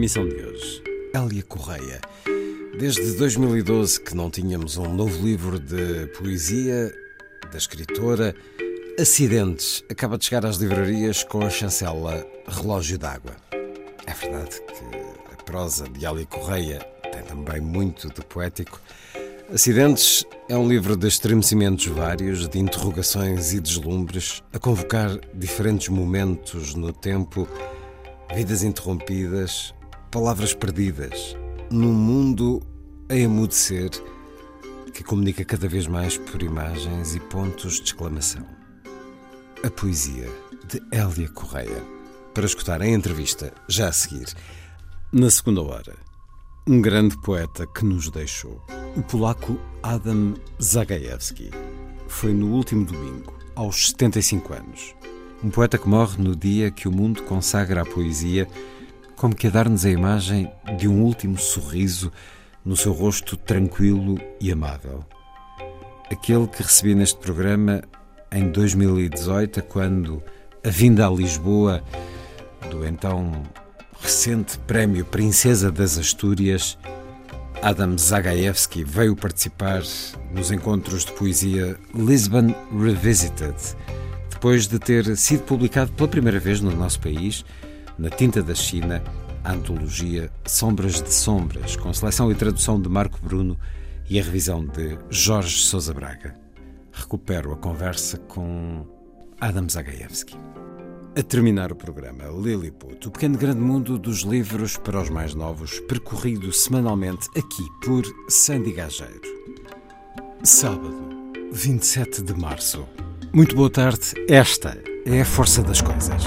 Emissão de hoje, Hélia Correia. Desde 2012 que não tínhamos um novo livro de poesia da escritora Acidentes acaba de chegar às livrarias com a chancela Relógio d'Água. É verdade que a prosa de Hélia Correia tem também muito de poético. Acidentes é um livro de estremecimentos vários, de interrogações e deslumbres, a convocar diferentes momentos no tempo, vidas interrompidas, palavras perdidas, num mundo a emudecer que comunica cada vez mais por imagens e pontos de exclamação. A poesia de Hélia Correia. Para escutar a entrevista já a seguir. Na segunda hora, um grande poeta que nos deixou, o polaco Adam Zagajewski. Foi no último domingo, aos 75 anos. Um poeta que morre no dia que o mundo consagra a poesia, como que a dar-nos a imagem de um último sorriso no seu rosto tranquilo e amável. Aquele que recebi neste programa em 2018, quando a vinda a Lisboa do então recente prémio Princesa das Astúrias, Adam Zagajewski veio participar nos encontros de poesia Lisbon Revisited, depois de ter sido publicado pela primeira vez no nosso país, na tinta da China, a antologia Sombras de Sombras, com seleção e tradução de Marco Bruno e a revisão de Jorge Sousa Braga. Recupero a conversa com Adam Zagajewski. A terminar o programa, Lilliput, o pequeno grande mundo dos livros para os mais novos, percorrido semanalmente aqui por Sandy Gageiro. Sábado, 27 de março. Muito boa tarde, esta é a força das coisas.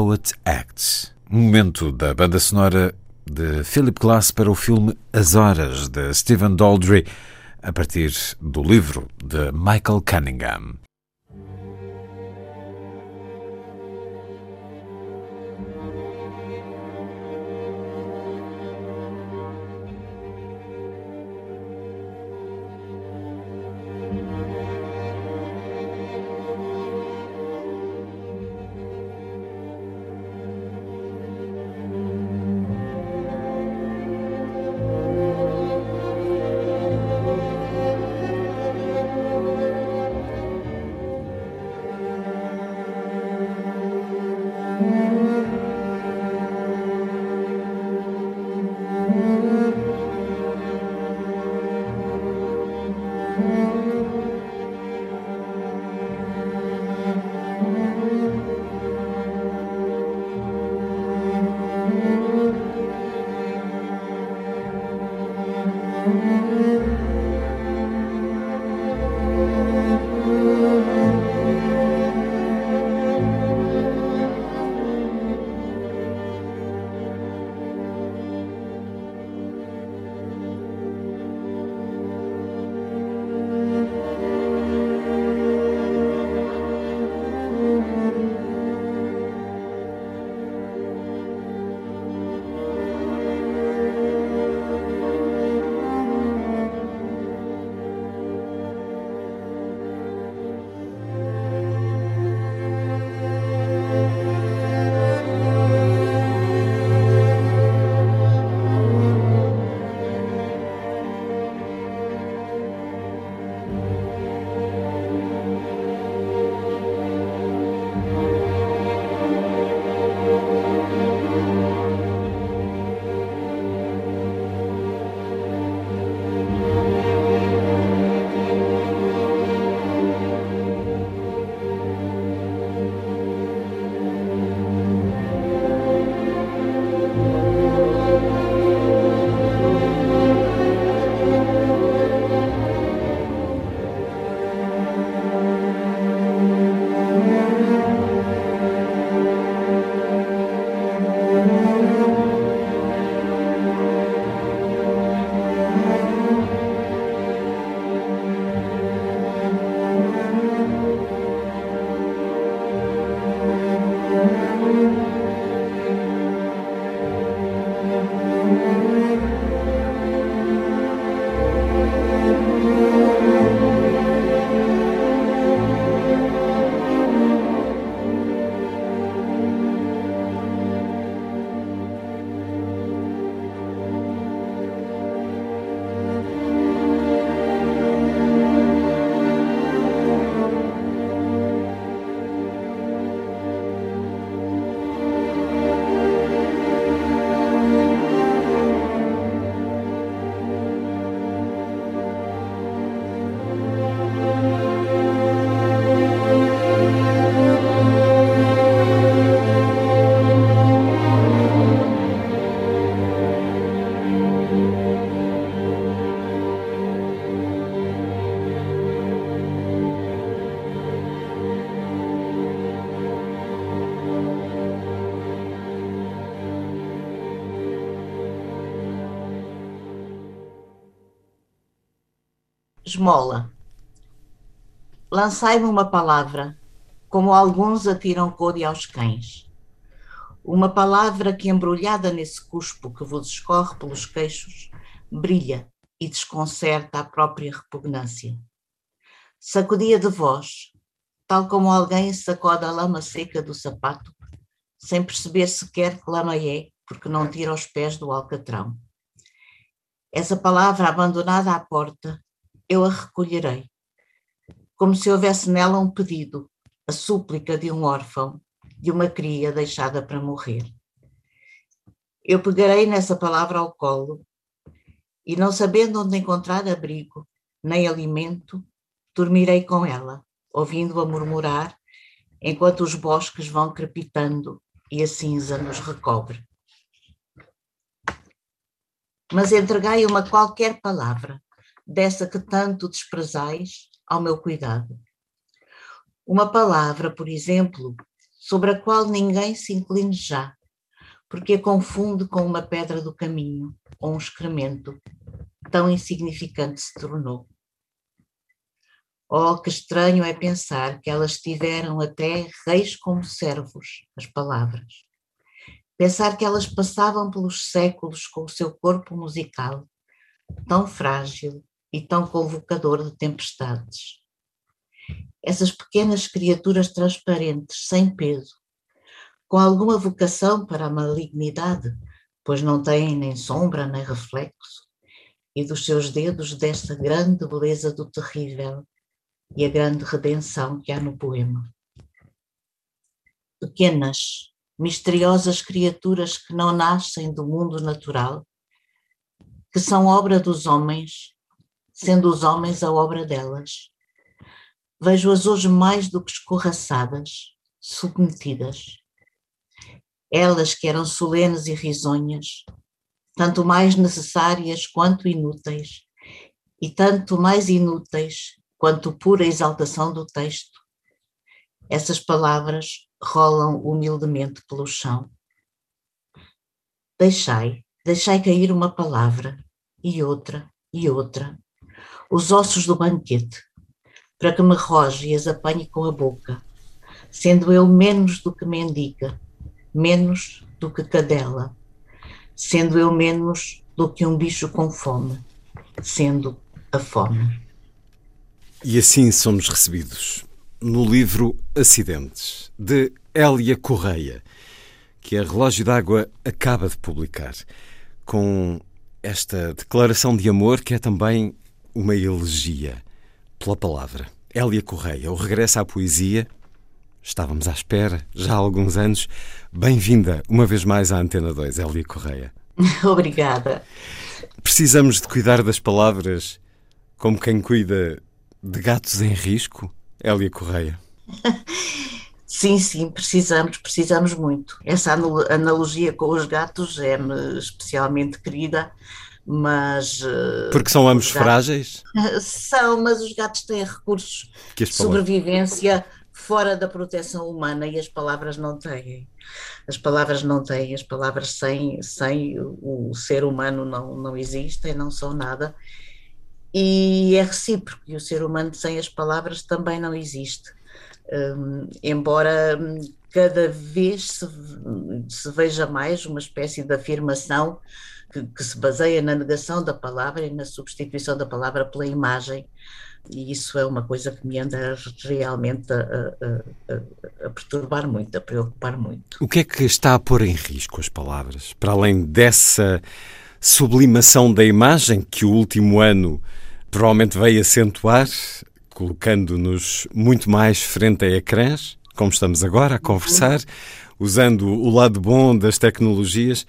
Poet Acts, um momento da banda sonora de Philip Glass para o filme As Horas, de Stephen Daldry, a partir do livro de Michael Cunningham. Esmola. Lançai-me uma palavra, como alguns atiram code aos cães. Uma palavra que, embrulhada nesse cuspo que vos escorre pelos queixos, brilha e desconcerta a própria repugnância. Sacudia de vós, tal como alguém sacode a lama seca do sapato, sem perceber sequer que lama é, porque não tira os pés do alcatrão. Essa palavra abandonada à porta, eu a recolherei, como se houvesse nela um pedido, a súplica de um órfão, de uma cria deixada para morrer. Eu pegarei nessa palavra ao colo e, não sabendo onde encontrar abrigo, nem alimento, dormirei com ela, ouvindo-a murmurar, enquanto os bosques vão crepitando e a cinza nos recobre mas entregai uma qualquer palavra, dessa que tanto desprezais, ao meu cuidado. Uma palavra, por exemplo, sobre a qual ninguém se incline já, porque a confunde com uma pedra do caminho ou um excremento, tão insignificante se tornou. Oh, que estranho é pensar que elas tiveram até reis como servos, as palavras. Pensar que elas passavam pelos séculos com o seu corpo musical, tão frágil e tão convocador de tempestades. Essas pequenas criaturas transparentes, sem peso, com alguma vocação para a malignidade, pois não têm nem sombra nem reflexo, e dos seus dedos desta grande beleza do terrível e a grande redenção que há no poema. Pequenas, misteriosas criaturas que não nascem do mundo natural, que são obra dos homens, sendo os homens a obra delas. Vejo-as hoje mais do que escorraçadas, submetidas. Elas que eram solenes e risonhas, tanto mais necessárias quanto inúteis, e tanto mais inúteis quanto pura exaltação do texto. Essas palavras rolam humildemente pelo chão. Deixai, deixai cair uma palavra, e outra, e outra, os ossos do banquete, para que me roge e as apanhe com a boca, sendo eu menos do que mendiga, menos do que cadela, sendo eu menos do que um bicho com fome, sendo a fome. E assim somos recebidos no livro Acidentes, de Hélia Correia, que a Relógio d'Água acaba de publicar, com esta declaração de amor que é também uma elegia pela palavra. Hélia Correia, o regresso à poesia. Estávamos à espera já há alguns anos. Bem-vinda uma vez mais à Antena 2, Hélia Correia. Obrigada. Precisamos de cuidar das palavras como quem cuida de gatos em risco? Hélia Correia. Sim, sim, precisamos, precisamos muito. Essa analogia com os gatos é-me especialmente querida, mas. Eh, Porque são ambos gatos, frágeis? São, mas os gatos têm recursos de sobrevivência fora da proteção humana e as palavras não têm. As palavras não têm, as palavras sem, sem o ser humano não, não existem, não são nada e é recíproco, e o ser humano sem as palavras também não existe. Um, embora hum, cada vez se, se, veja mais uma espécie de afirmação que, que, se baseia na negação da palavra e na substituição da palavra pela imagem, e isso é uma coisa que me anda realmente a, a, a, perturbar muito, a preocupar muito. O que é que está a pôr em risco as palavras? Para além dessa sublimação da imagem que o último ano provavelmente veio acentuar, colocando-nos muito mais frente a ecrãs, como estamos agora a conversar, usando o lado bom das tecnologias,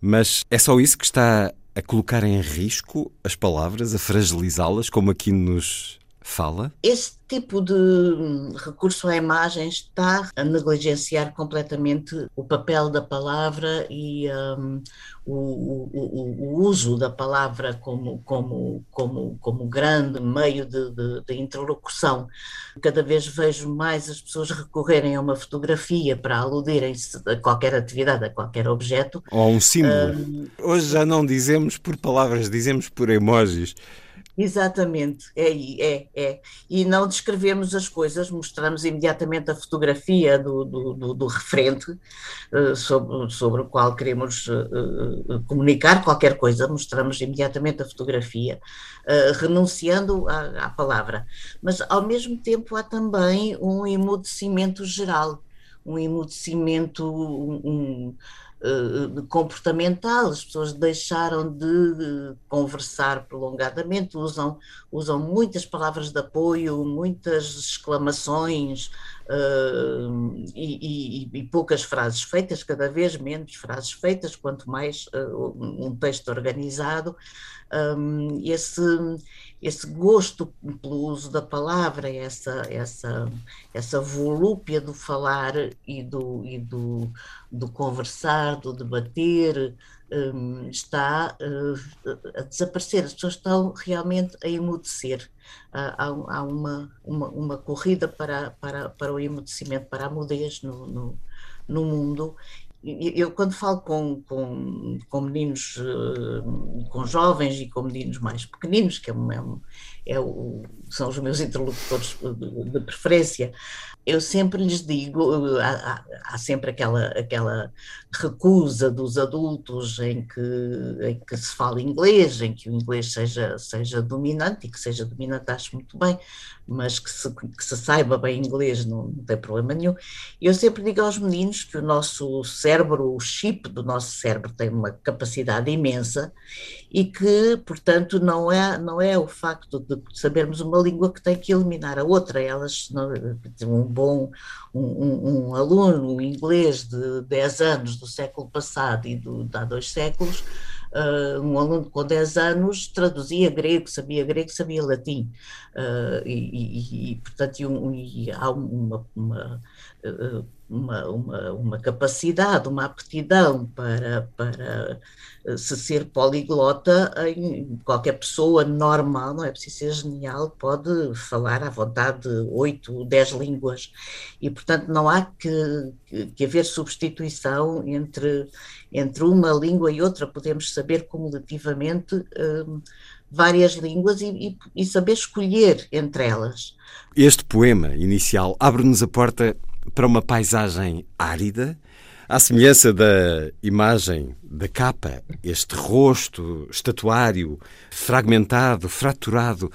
mas é só isso que está a colocar em risco as palavras, a fragilizá-las, como aqui nos fala? Esse tipo de recurso à imagem está a negligenciar completamente o papel da palavra e um, o, o, o, uso da palavra como, como, como, como grande meio de, de, de, interlocução. Cada vez vejo mais as pessoas recorrerem a uma fotografia para aludirem-se a qualquer atividade, a qualquer objeto. Ou a um símbolo. Um, Hoje já não dizemos por palavras, dizemos por emojis. Exatamente, é, é, é. E não descrevemos as coisas, mostramos imediatamente a fotografia do, do, do, do referente uh, sobre, sobre o qual queremos uh, uh, comunicar qualquer coisa, mostramos imediatamente a fotografia, renunciando à, à, palavra. Mas, ao mesmo tempo, há também um emudecimento geral, um emudecimento. Um, uh, comportamental, as pessoas deixaram de conversar prolongadamente, usam, usam muitas palavras de apoio, muitas exclamações uh, e, e, e, poucas frases feitas, cada vez menos frases feitas, quanto mais uh, um texto organizado. Um, esse, esse gosto pelo uso da palavra, essa, essa, essa volúpia do falar e do, e do, do conversar, do debater, um, está uh, a desaparecer. As pessoas estão realmente a emudecer. Uh, há, há uma, uma, uma, corrida para, para, para o emudecimento, para a mudez no, no, no mundo eu quando falo com, com, com meninos, eh, com jovens e com meninos mais pequeninos, que é, é, é o, são os meus interlocutores de, de preferência, eu sempre lhes digo, há, há, sempre aquela, aquela recusa dos adultos em que, em que se fala inglês, em que o inglês seja, seja dominante, e que seja dominante acho muito bem, mas que se, que se saiba bem inglês não, não tem problema nenhum. Eu sempre digo aos meninos que o nosso cérebro, o chip do nosso cérebro tem uma capacidade imensa e que, portanto, não é, não é o facto de sabermos uma língua que tem que eliminar a outra. Elas, um bom um, um, aluno inglês de 10 anos do século passado e do, de há dois séculos, uh, um aluno com 10 anos traduzia grego, sabia grego, sabia latim. Uh, e, e, e, portanto, um, e há uma, uma uh, uma, uma, uma capacidade, uma aptidão para, para eh, se ser poliglota em qualquer pessoa normal, não é preciso ser genial, pode falar à vontade oito, dez línguas e, portanto, não há que, que haver substituição entre, entre uma língua e outra, podemos saber cumulativamente um, várias línguas e, e saber escolher entre elas. Este poema inicial abre-nos a porta para uma paisagem árida, à semelhança da imagem da capa, este rosto estatuário, fragmentado, fraturado.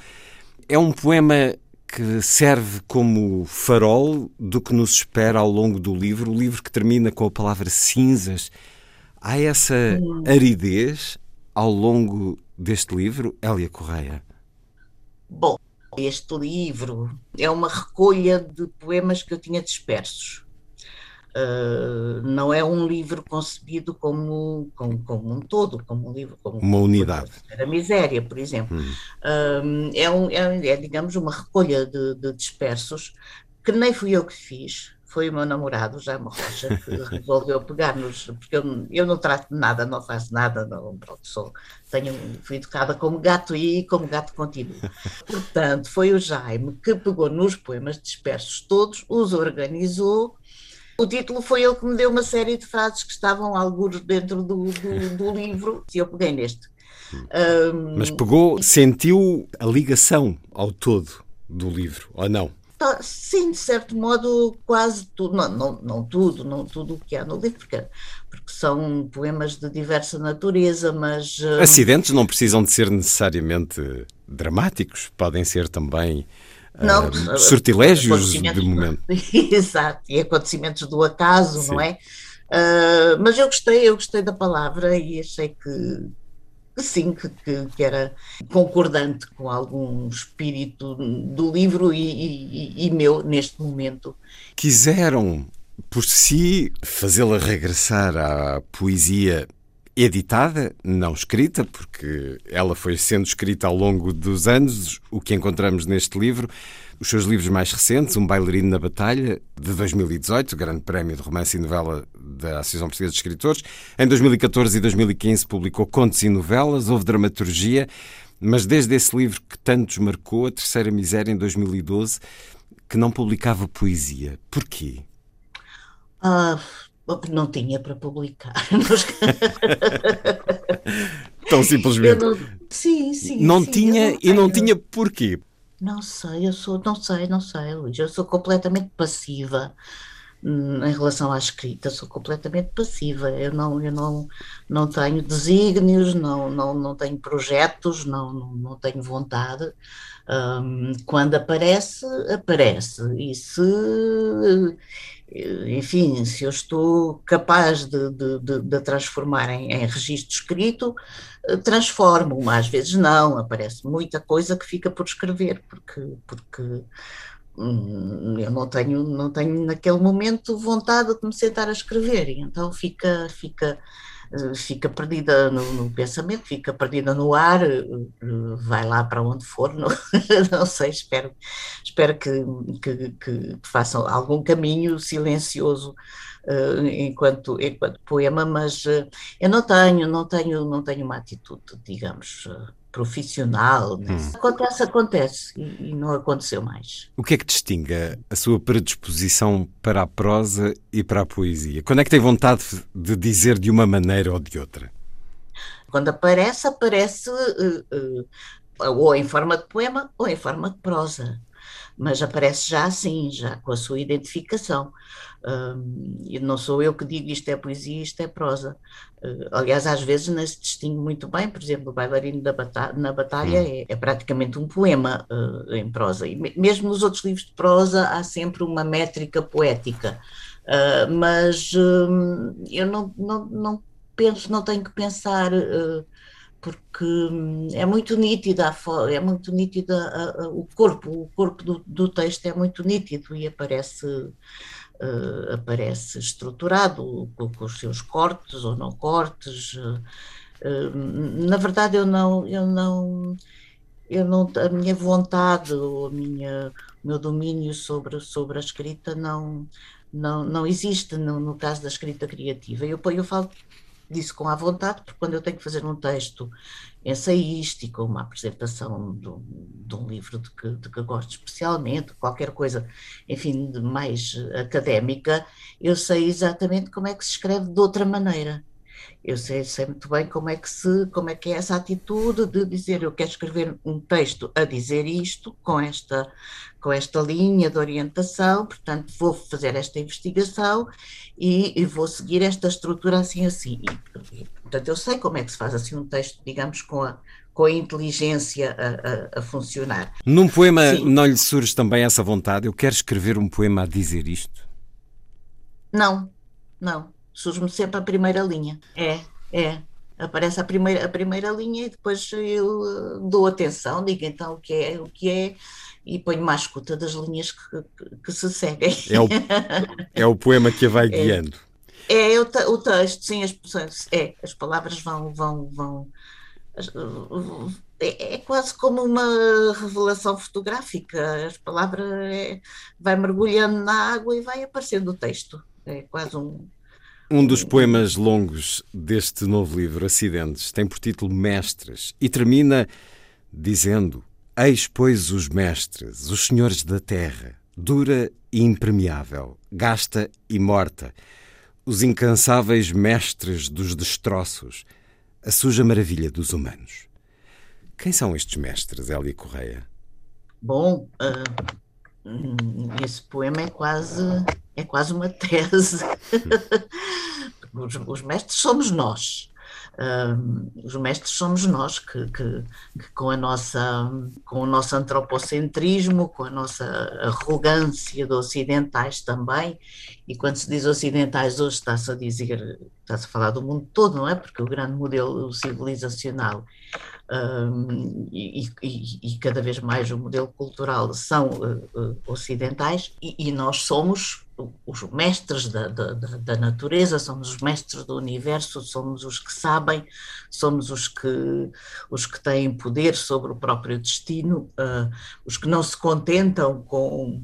É um poema que serve como farol do que nos espera ao longo do livro, o livro que termina com a palavra cinzas. Há essa aridez ao longo deste livro, Hélia Correia? Bom, este livro é uma recolha de poemas que eu tinha dispersos. Uh, não é um livro concebido como, como, como, um todo, como um livro, como uma unidade. A miséria, por exemplo. Hum. Uh, é, um, é, é, digamos, uma recolha de, de dispersos que nem fui eu que fiz, foi o meu namorado, Jaime Rocha, que resolveu pegar-nos, porque eu, eu não trato de nada, não faço nada, não, pronto, sou, tenho, fui educada como gato e como gato continuo. Portanto, foi o Jaime que pegou nos poemas dispersos todos, os organizou. O título foi ele que me deu uma série de frases que estavam alguns dentro do, do, do livro, e eu peguei neste. Mas pegou, sentiu a ligação ao todo do livro, ou não? Tá, sim, de certo modo, quase tudo, não, não, não tudo, não tudo o que há no livro, porque, porque são poemas de diversa natureza, mas. Uh... Acidentes não precisam de ser necessariamente dramáticos, podem ser também. Não, uh, sortilégios de momento. Exato, e acontecimentos do acaso, Sim. não é? Uh, mas eu gostei, eu gostei da palavra e achei que, sim, que, que, era concordante com algum espírito do livro e, e, e meu neste momento. Quiseram, por si, fazê-la regressar à poesia editada, não escrita, porque ela foi sendo escrita ao longo dos anos, o que encontramos neste livro. Os seus livros mais recentes, Um Bailarino na Batalha, de 2018, Grande Prémio de Romance e Novela da Associação Portuguesa de Escritores. Em 2014 e 2015 publicou contos e novelas, houve dramaturgia, mas desde esse livro que tantos marcou, A Terceira Miséria, em 2012, que não publicava poesia. Porquê? Ah, não tinha para publicar. Tão simplesmente. Não, Sim, sim. Não sim, tinha não e não tinha porquê. Não sei, eu sou, não sei, não sei, Luís. Eu sou completamente passiva hum, em relação à escrita, sou completamente passiva. Eu não, eu não, não tenho desígnios, não, não, não tenho projetos, não, não, não tenho vontade. Hum, quando aparece, aparece. E se, eh, enfim, se eu estou capaz de, de, de, de transformar em, em registro escrito, transformo, às vezes não, aparece muita coisa que fica por escrever, porque, porque hum, eu não tenho, não tenho naquele momento vontade de me sentar a escrever, e então fica, fica, eh, fica perdida no, no pensamento, fica perdida no ar, eh, eh, vai lá para onde for, não, não sei, espero, espero que, que, que façam algum caminho silencioso eh, enquanto, enquanto poema, mas eh, eu não tenho, não tenho, não tenho uma atitude, digamos, eh, profissional. né? Acontece, acontece, e, e não aconteceu mais. O que é que distingue a- sua predisposição para a prosa e para a poesia? Quando é que tem vontade de dizer de uma maneira ou de outra? Quando aparece, aparece eh, eh, ou em forma de poema ou em forma de prosa, mas aparece já assim, já com a sua identificação. Hum, e não sou eu que digo isto é poesia, isto é prosa. Eh, aliás, às vezes não se distingue muito bem, por exemplo, o Bailarino Bata- na Batalha é, é praticamente um poema eh, em prosa, e me- mesmo nos outros livros de prosa há sempre uma métrica poética. Uh, mas hum, eu não, não, não penso, não tenho que pensar, uh, porque hum, é muito nítida, a é muito nítida a- a- o corpo, o corpo do, do texto é muito nítido e aparece, uh, aparece estruturado com, com os seus cortes ou não cortes. uh, na verdade, eu não, eu não, eu não, a minha vontade ou minha, o meu domínio sobre, sobre a escrita não, não, não existe no, no caso da escrita criativa. Eu, eu falo disso com a vontade, porque quando eu tenho que fazer um texto ensaístico, uma apresentação de um, de um livro de que, de que gosto especialmente, qualquer coisa, enfim, mais académica, eu sei exatamente como é que se escreve de outra maneira. Eu sei, sei muito bem como é que se, como é que é essa atitude de dizer eu quero escrever um texto a dizer isto com esta com esta linha de orientação, portanto vou fazer esta investigação e, e vou seguir esta estrutura assim assim. E, portanto eu sei como é que se faz assim um texto, digamos com a com a inteligência a, a, a funcionar. Num poema Sim. não lhe surge também essa vontade? Eu quero escrever um poema a dizer isto? Não, não. Surge-me sempre a primeira linha. É, é. Aparece a primeira, a primeira linha e depois eu uh, dou atenção, digo então o que é, o que é, e ponho-me à escuta das linhas que, que, que se seguem. É o, é o poema que a vai guiando. É, o, te- o texto, sim, as, pessoas- é, as palavras vão, vão, vão. É, é quase como uma revelação fotográfica. As palavras é, vai mergulhando na água e vai aparecendo o texto. É quase um. Um dos poemas longos deste novo livro, Acidentes, tem por título Mestres e termina dizendo: Eis, pois, os mestres, os senhores da terra, dura e impermeável, gasta e morta, os incansáveis mestres dos destroços, a suja maravilha dos humanos. Quem são estes mestres, Hélia Correia? Bom, hum, esse poema é quase, é quase uma tese. os, os mestres somos nós. Os mestres somos nós que, que- que com a nossa com o nosso antropocentrismo, com a nossa arrogância de ocidentais também, e quando se diz ocidentais hoje está-se a dizer, está-se a falar do mundo todo, não é? Porque o grande modelo civilizacional um, e, e- e cada vez mais o modelo cultural são uh, uh, ocidentais e, e nós somos os mestres da, da, da- natureza, somos os mestres do universo, somos os que sabem, somos os que, os que têm poder sobre o próprio destino, uh, os que não se contentam com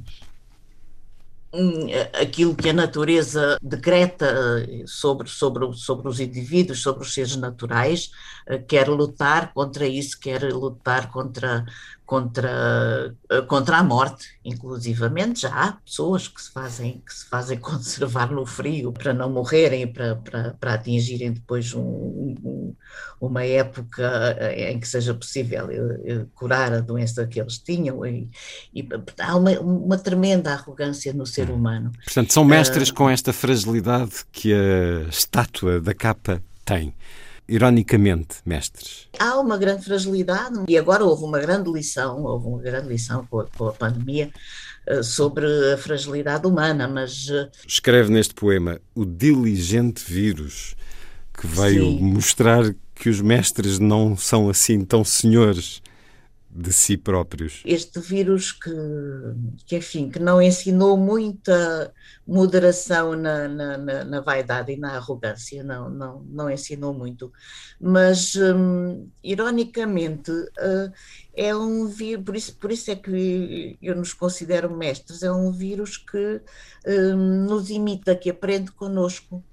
hum, aquilo que a natureza decreta eh, sobre, sobre, sobre os indivíduos, sobre os seres naturais, eh, quer lutar contra isso, quer lutar contra, contra, eh, contra a morte, inclusivamente. Já há pessoas que se fazem, que se fazem conservar no frio para não morrerem, para, para, para atingirem depois um, um, uma época eh, em que seja possível eh, curar a doença que eles tinham. E, e há uma, uma, tremenda arrogância no ser humano. Portanto, são mestres uh, com esta fragilidade que a estátua da capa tem ironicamente, mestres? Há uma grande fragilidade e agora houve uma grande lição, houve uma grande lição com a, com a pandemia eh, sobre a fragilidade humana, mas... Eh, Escreve neste poema o diligente vírus que veio Sim. mostrar que os mestres não são assim tão senhores de si próprios. Este vírus que, que enfim, que não ensinou muita moderação na, na, na, na vaidade e na arrogância, não, não, não ensinou muito. Mas, hum, ironicamente, uh, é um vírus, por isso, por isso é que eu nos considero mestres, é um vírus que hum, nos imita, que aprende conosco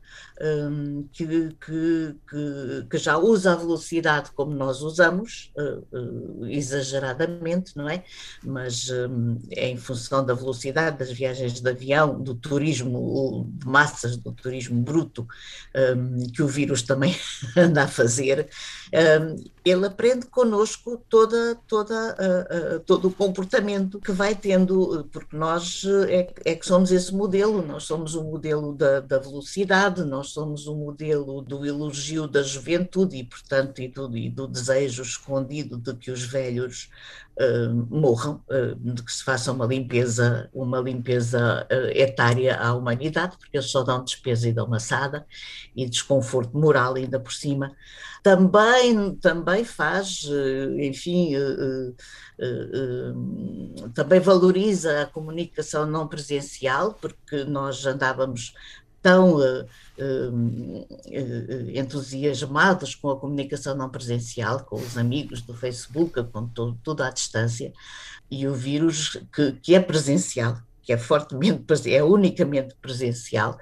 um, que, que, que, que, já usa a velocidade como nós usamos, uh, uh, exageradamente, não é? Mas um, é em função da velocidade das viagens de avião, do turismo de massas, do turismo bruto, um, que o vírus também anda a fazer. Ele aprende connosco toda, toda, uh, todo o comportamento que vai tendo, porque nós é, é, que somos esse modelo, nós somos o modelo da, da velocidade, nós somos o modelo do elogio da juventude e, portanto, e do, e do desejo escondido de que os velhos uh, morram, uh, de que se faça uma limpeza, uma limpeza uh, etária à humanidade, porque eles só dão despesa e dão maçada e desconforto moral ainda por cima. Também, também faz, enfim, também valoriza a comunicação não presencial, porque nós andávamos tão uh, uh, entusiasmados com a comunicação não presencial, com os amigos do Facebook, com tudo à distância, e o vírus que, que é presencial, que é fortemente, é unicamente presencial,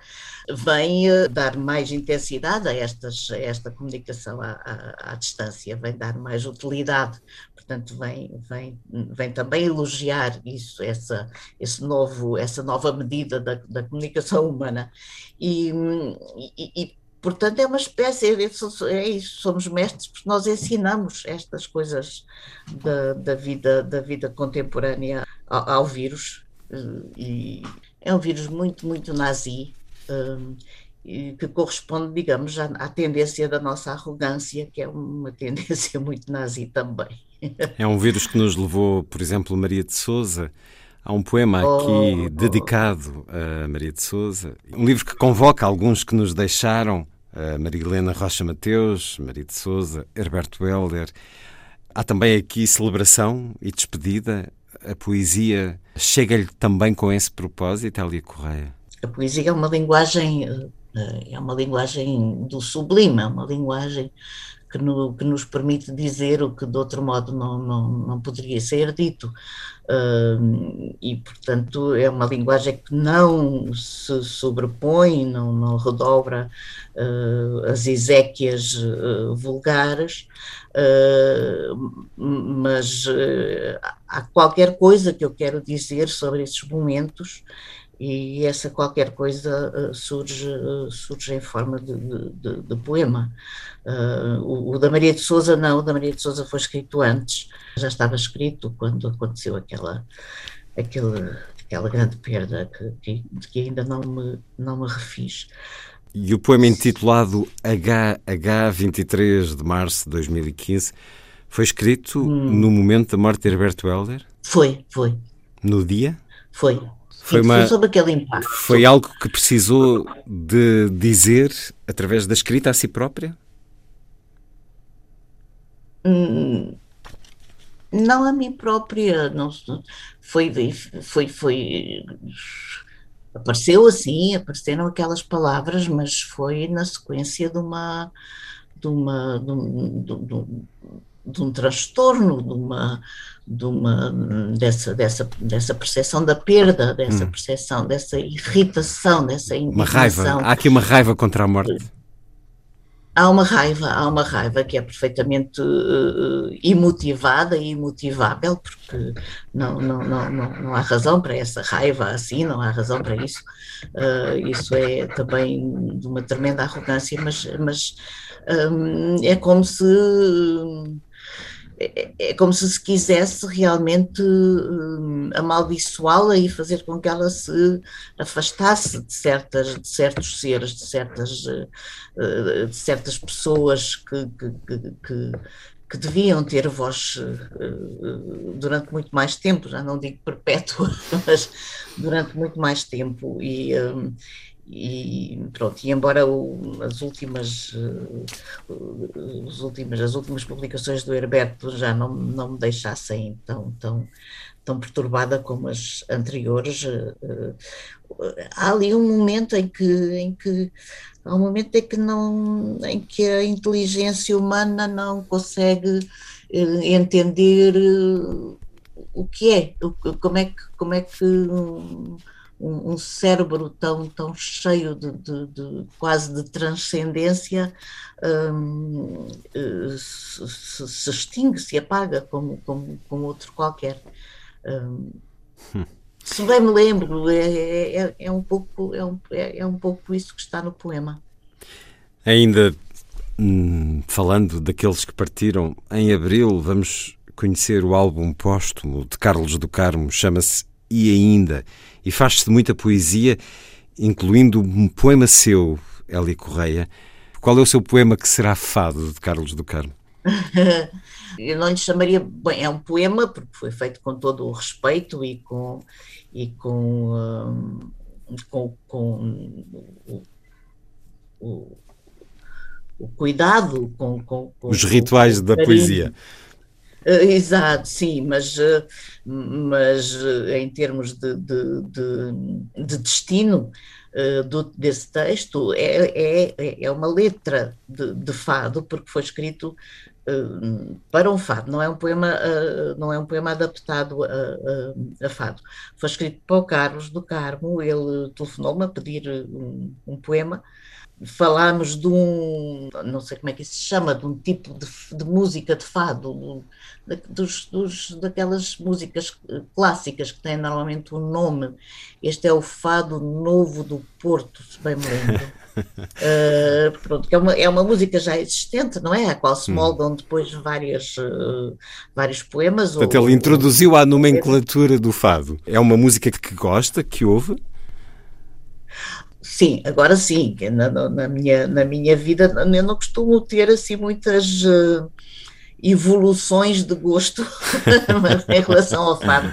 vem uh, dar mais intensidade a, estas, a esta comunicação à, à, à, distância, vem dar mais utilidade, portanto vem, vem, vem também elogiar isso, essa, esse novo, essa nova medida da, da comunicação humana. E, e, e portanto é uma espécie, é isso, somos mestres porque nós ensinamos estas coisas da, da vida, da vida contemporânea ao, ao vírus, eh, e é um vírus muito, muito nazi, um, que corresponde, digamos, à, à, tendência da nossa arrogância, que é uma tendência muito nazi também. É um vírus que nos levou, por exemplo, Maria de Souza. Há um poema aqui oh, dedicado a Maria de Souza, um livro que convoca alguns que nos deixaram, a Maria Helena Rocha Mateus, Maria de Souza, Herberto Helder. Há também aqui celebração e despedida. A poesia chega-lhe também com esse propósito, Elia Correia? A poesia é uma linguagem eh, é uma linguagem do sublime, é uma linguagem que, no, que, nos permite dizer o que de outro modo não, não, não poderia ser dito. Uh, e, portanto, é uma linguagem que não se sobrepõe, não, não redobra uh, as exéquias uh, vulgares, mas há qualquer coisa que eu quero dizer sobre esses momentos e essa qualquer coisa uh, surge, uh, surge em forma de, de, de poema. Uh, o, o, da Maria de Souza não, o da Maria de Souza foi escrito antes, já estava escrito quando aconteceu aquela, aquele, aquela grande perda que, que, de que ainda não me, não me refiz. E o poema intitulado HH 23 de março de 2015 foi escrito hum. no momento da morte de Herberto Helder? Foi, foi. No dia? Foi. Foi, uma, sobre aquele impacto. Foi algo que precisou de dizer através da escrita a si própria? Hum, não a mim própria, não foi, foi, foi apareceu assim, apareceram aquelas palavras, mas foi na sequência de uma de uma de de um, de um transtorno, de uma, de uma dessa, dessa, dessa percepção da perda, dessa hum. percepção, dessa irritação, dessa Uma raiva, há aqui uma raiva contra a morte. Há uma raiva, há uma raiva que é perfeitamente uh, imotivada e imotivável, porque não, não, não, não, não há razão para essa raiva assim, não há razão para isso. Uh, isso é também de uma tremenda arrogância, mas, mas um, é como se é, é, como se se quisesse realmente um, amaldiçoá-la e fazer com que ela se afastasse de, certas, de certos seres, de certas, uh, de certas pessoas que, que, que, que deviam ter voz uh, durante muito mais tempo, já não digo perpétua, mas durante muito mais tempo. E, um, e pronto, e embora o, as últimas, as últimas as últimas publicações do Herberto já não, não me deixassem tão, tão, tão perturbada como as anteriores, uh, há ali um momento em que, em que há um momento em que não em que a inteligência humana não consegue entender o que é, como é que como é que um, um cérebro tão, tão cheio de, de, de quase de transcendência um, eh, se, se, extingue, se apaga como, como, como outro qualquer. Um, hum. Se bem me lembro, é, é, é, é um pouco, é, um, é, é um pouco isso que está no poema. Ainda hum, falando daqueles que partiram em abril, vamos conhecer o álbum póstumo de Carlos do Carmo, chama-se E Ainda e faz-se de muita poesia, incluindo um poema seu, Eli Correia. Qual é o seu poema que será fado de Carlos do Carmo? Eu não lhe chamaria. Bem, é um poema, porque foi feito com todo o respeito e com. E com, um, com, com o, o, o, cuidado, com, com, com os rituais da poesia. Uh, exato, sim, mas, uh, mas uh, em termos de, de, de, de destino do, desse texto, é, é, é uma letra de, de fado, porque foi escrito para um fado, não é um poema, não é um poema adaptado a, a, a, fado. Foi escrito para o Carlos do Carmo, ele telefonou-me a pedir um, um poema falámos de um, não sei como é que isso se chama, de um tipo de, de música de fado, dos, dos, daquelas músicas clássicas que têm normalmente um nome. Este é o Fado Novo do Porto, se bem me lembro. uh, pronto, é uma, é uma música já existente, não é? A qual se hum. moldam depois várias, uh, vários poemas. Portanto, ou, ele introduziu a nomenclatura do fado. É uma música que gosta, que ouve? Sim, agora sim, na, na, minha, na minha vida eu não costumo ter assim muitas uh, evoluções de gosto em relação ao fado.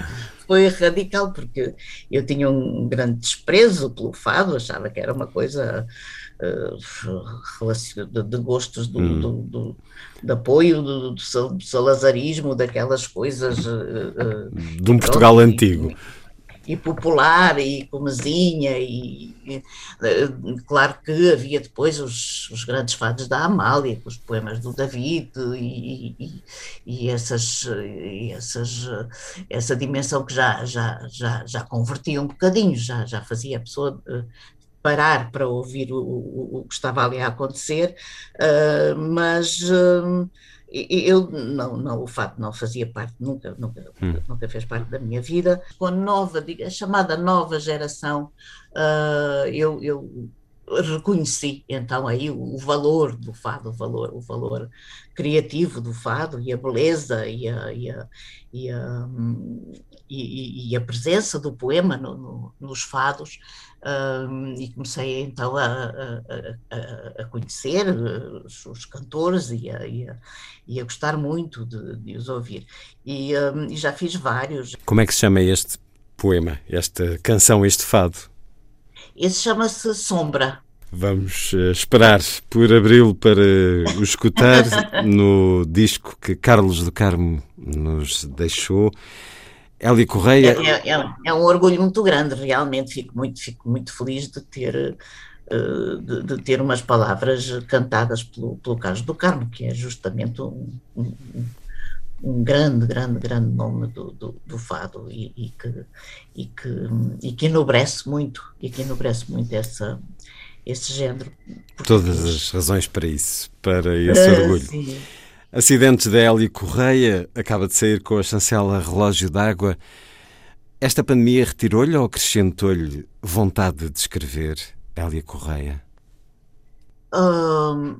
Foi radical, porque eu tinha um grande desprezo pelo fado, achava que era uma coisa uh, de, de, gostos do, hum. do, do, de apoio do, do, salazarismo, daquelas coisas. Uh, de um Portugal antigo e popular e comezinha e, e, eh, claro que havia depois os, os, grandes fados da Amália, os poemas do David e, e, e essas, essas, essa dimensão que já, já, já, já convertia um bocadinho, já, já fazia a pessoa eh, parar para ouvir o, o, o que estava ali a acontecer, uh, mas uh, eu não, não, o fato não fazia parte, nunca, nunca, hum. nunca fez parte da minha vida. Com a nova, a chamada nova geração, uh, eu, eu reconheci então aí o, valor do fado, o valor, o valor criativo do fado e a beleza e a, e a, e a, e, e a presença do poema no, no, nos fados um, e comecei então a, a, a conhecer os, os cantores e a, e, e a, gostar muito de, de os ouvir. E, um, e, já fiz vários. Como é que se chama este poema, esta canção, este fado? Esse chama-se Sombra. Vamos eh, esperar por abril para o escutar no disco que Carlos do Carmo nos deixou. Eli Correia. É, é, é, um orgulho muito grande, realmente. Fico muito, fico muito feliz de ter, uh, de, de, ter umas palavras cantadas pelo, pelo Carlos do Carmo, que é justamente um, um, um grande, grande, grande nome do, do, do fado e, e, que, e, que, e que enobrece muito, e que enobrece muito essa, esse género. Todas as razões para isso, para esse uh, orgulho. Sim. Acidentes da Hélio Correia, acaba de sair com a chancela Relógio d'Água. Esta pandemia retirou-lhe ou acrescentou-lhe vontade de escrever, Hélia Correia? Um...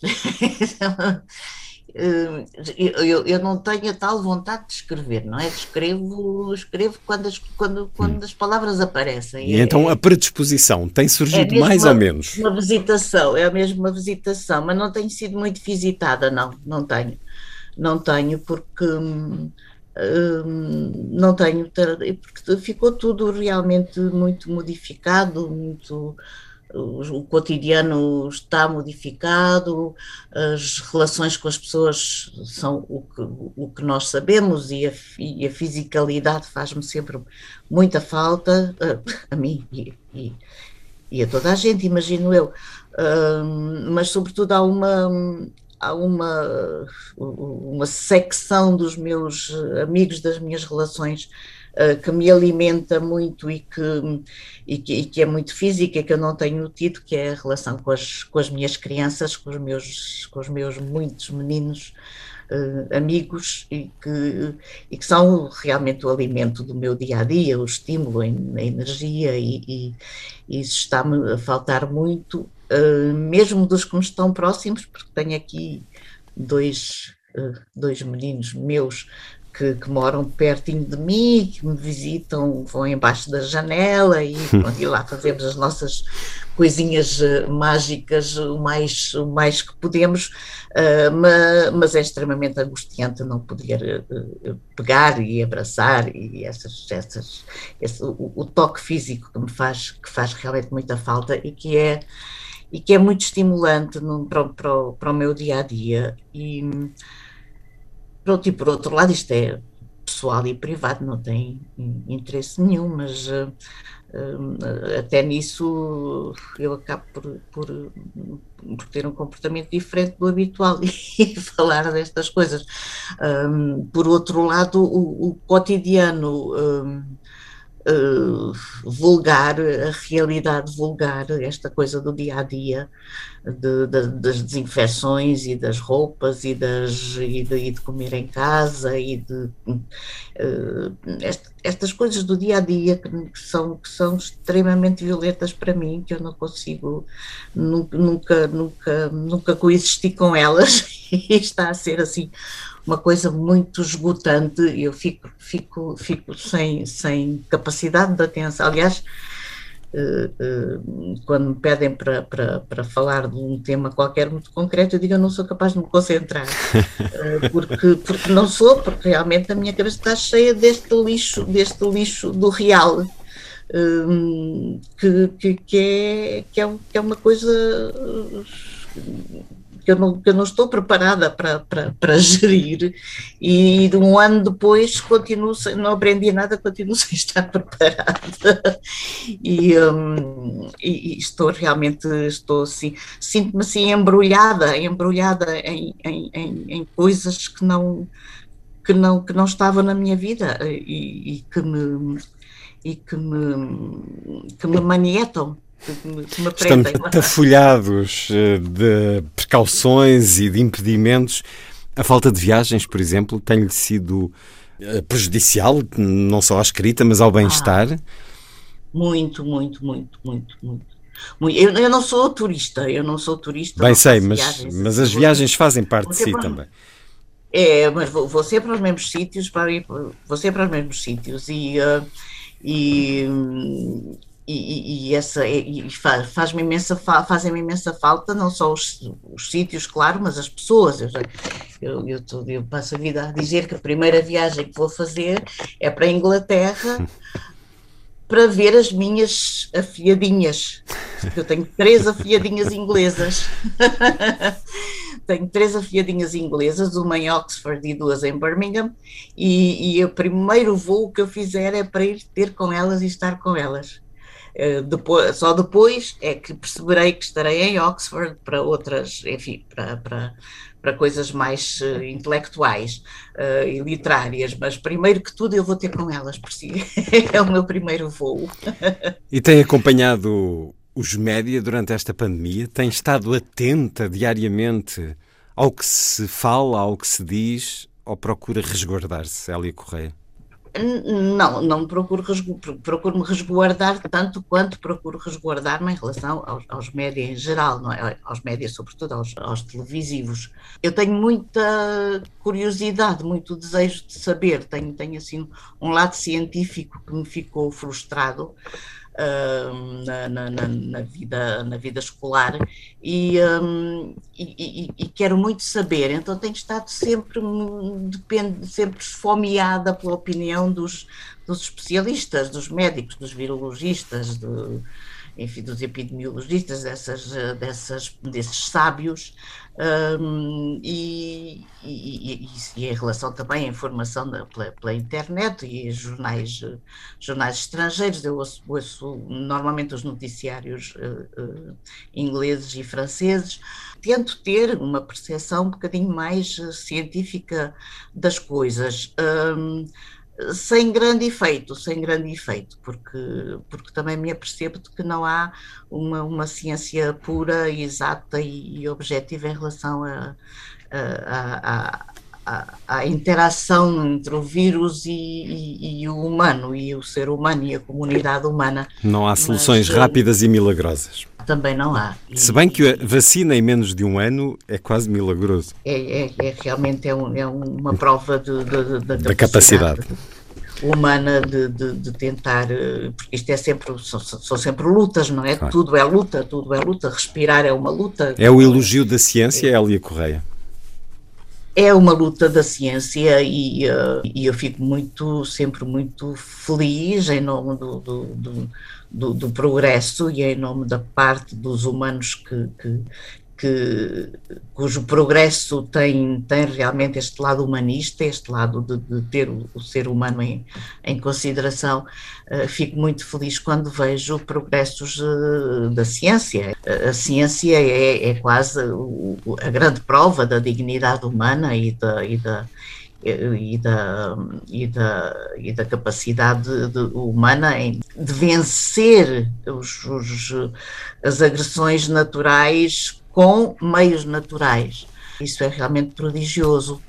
Hum, eu, eu não tenho a tal vontade de escrever, não é? Escrevo, escrevo quando as, quando, quando hum. as palavras aparecem. E é, então a predisposição tem surgido é mais uma, ou menos? Uma visitação, é mesmo uma visitação, mas não tenho sido muito visitada, não, não tenho. Não tenho, porque hum, hum não tenho, porque ficou tudo realmente muito modificado, muito o, cotidiano está modificado, as relações com as pessoas são o que, o que nós sabemos e a, e a fisicalidade faz-me sempre muita falta, a, a mim e, e, e, a toda a gente, imagino eu. mas, sobretudo, há uma. Há uma, uma secção dos meus amigos, das minhas relações, eh, que me alimenta muito e que, e que, e, que, é muito física, que eu não tenho tido, que é a relação com as, com as minhas crianças, com os meus, com os meus muitos meninos uh, amigos e que, e que são realmente o alimento do meu dia a dia, o estímulo, a, energia, e, e, e isso está-me a faltar muito, uh, mesmo dos que me estão próximos, porque tenho aqui dois, dois meninos meus que, que, moram pertinho de mim, que me visitam, vão embaixo da janela e, e lá fazemos as nossas coisinhas eh, mágicas o mais, o mais que podemos, uh, mas, mas, é extremamente angustiante não poder uh, pegar e abraçar e essas, essas, esse, o, o, toque físico que me faz, que faz realmente muita falta e que é e que é muito estimulante no, para, para, para o meu dia a dia. E Pronto, e por outro lado, isto é pessoal e privado, não tem interesse nenhum, mas uh, até nisso eu acabo por, por, por, ter um comportamento diferente do habitual e falar destas coisas. Um, por outro lado, o, o cotidiano. Um, uh, vulgar, a realidade vulgar, esta coisa do dia a dia, de, de, das desinfecções e das roupas e, das, e, de, e de comer em casa e de uh, est, estas coisas do dia a dia que, que, são, que são extremamente violentas para mim, que eu não consigo nunca, nunca, nunca, nunca coexistir com elas e está a ser assim uma coisa muito esgotante, eu fico, fico, fico sem, sem capacidade de atenção. Aliás, uh, uh, quando me pedem para, para, para falar de um tema qualquer muito concreto, eu digo eu não sou capaz de me concentrar, uh, porque, porque não sou, porque realmente a minha cabeça está cheia deste lixo, deste lixo do real. Que, que, que, é, que, é, que é uma coisa que eu não, eu não estou preparada para, para, para gerir. E um ano depois continuo sem, não aprendi nada, continuo sem estar preparada. E, um, e, estou realmente, estou assim, sinto-me assim embrulhada, embrulhada em, em, em, em, coisas que não, que não, que não estavam na minha vida e, e que me e que me, que me manietam me Estamos atafolhados eh, de precauções e de impedimentos. A falta de viagens, por exemplo, tem-lhe sido eh, prejudicial, não só à escrita, mas ao bem-estar? Ah, muito, muito, muito, muito, muito. Eu, eu, não sou turista, eu não sou turista. Bem sei, mas, viagens, mas as viagens fazem parte de si para, também. É, mas vou, vou sempre aos mesmos sítios, para ir, vou sempre aos mesmos sítios e, uh, e, e, e, essa e faz, faz-me imensa fazem-me imensa falta não só os, os sítios claro mas as pessoas. Eu, eu, eu, tô, eu, passo a vida a dizer que a primeira viagem que vou fazer é para a Inglaterra para ver as minhas afiadinhas. Eu tenho três afiadinhas inglesas. Tenho três afiadinhas inglesas uma em Oxford e duas em Birmingham e, e o primeiro voo que eu fizer é para ir ter com elas e estar com elas depois, só depois é que perceberei que estarei em Oxford para outras, enfim, para, para, para coisas mais uh, intelectuais uh, e literárias, mas primeiro que tudo eu vou ter com elas por si. é o meu primeiro voo. e tem acompanhado os média durante esta pandemia? Tem estado atenta diariamente ao que se fala, ao que se diz, ou procura resguardar-se, Elia Correia? Não, não procuro, procuro me resguardar tanto quanto procuro resguardar-me em relação aos, aos em geral, não é? aos médias, sobretudo aos, aos televisivos. Eu tenho muita curiosidade, muito desejo de saber, tenho, tenho assim um lado científico que me ficou frustrado na, na, na, vida, na vida escolar. E, um, e, e, e, quero muito saber, então tenho estado sempre, depende, sempre esfomeada pela opinião dos, dos especialistas, dos médicos, dos virologistas, do, enfim, dos epidemiologistas, dessas, dessas, desses sábios, um, e, e, e, em relação também à informação da, pela, pela, internet e jornais, jornais estrangeiros, eu ouço, ouço normalmente os noticiários uh, uh, ingleses e franceses, tento ter uma percepção um bocadinho mais científica das coisas. Um, sem grande efeito, sem grande efeito, porque, porque também me apercebo de que não há uma, uma ciência pura, exata e, e objetiva em relação a, a, a, a, interação entre o vírus e, e, e, o humano, e o ser humano e a comunidade humana. Não há soluções Mas, eh, rápidas e milagrosas. Também não há. Se bem que a vacina em menos de um ano é quase milagroso. É, é, é realmente é, um, é uma prova de, de, de, da capacidade. humana de, tentar, eh, porque isto é sempre, são, são sempre lutas, não é? Claro. Tudo é luta, tudo é luta, respirar é uma luta. É o elogio da ciência, é, Elia Correia? É uma luta da ciência e, uh, e eu fico muito, sempre muito feliz em nome do, do, do do, do, progresso e em nome da parte dos humanos que, que, que, cujo progresso tem, tem realmente este lado humanista, este lado de, de ter o, o, ser humano em, em consideração. Uh, fico muito feliz quando vejo progressos uh, da ciência. A, ciência é, é quase o, a grande prova da dignidade humana e da, e da e da, e da, e da capacidade de, humana em, de vencer os, os, as agressões naturais com meios naturais. Isso é realmente prodigioso.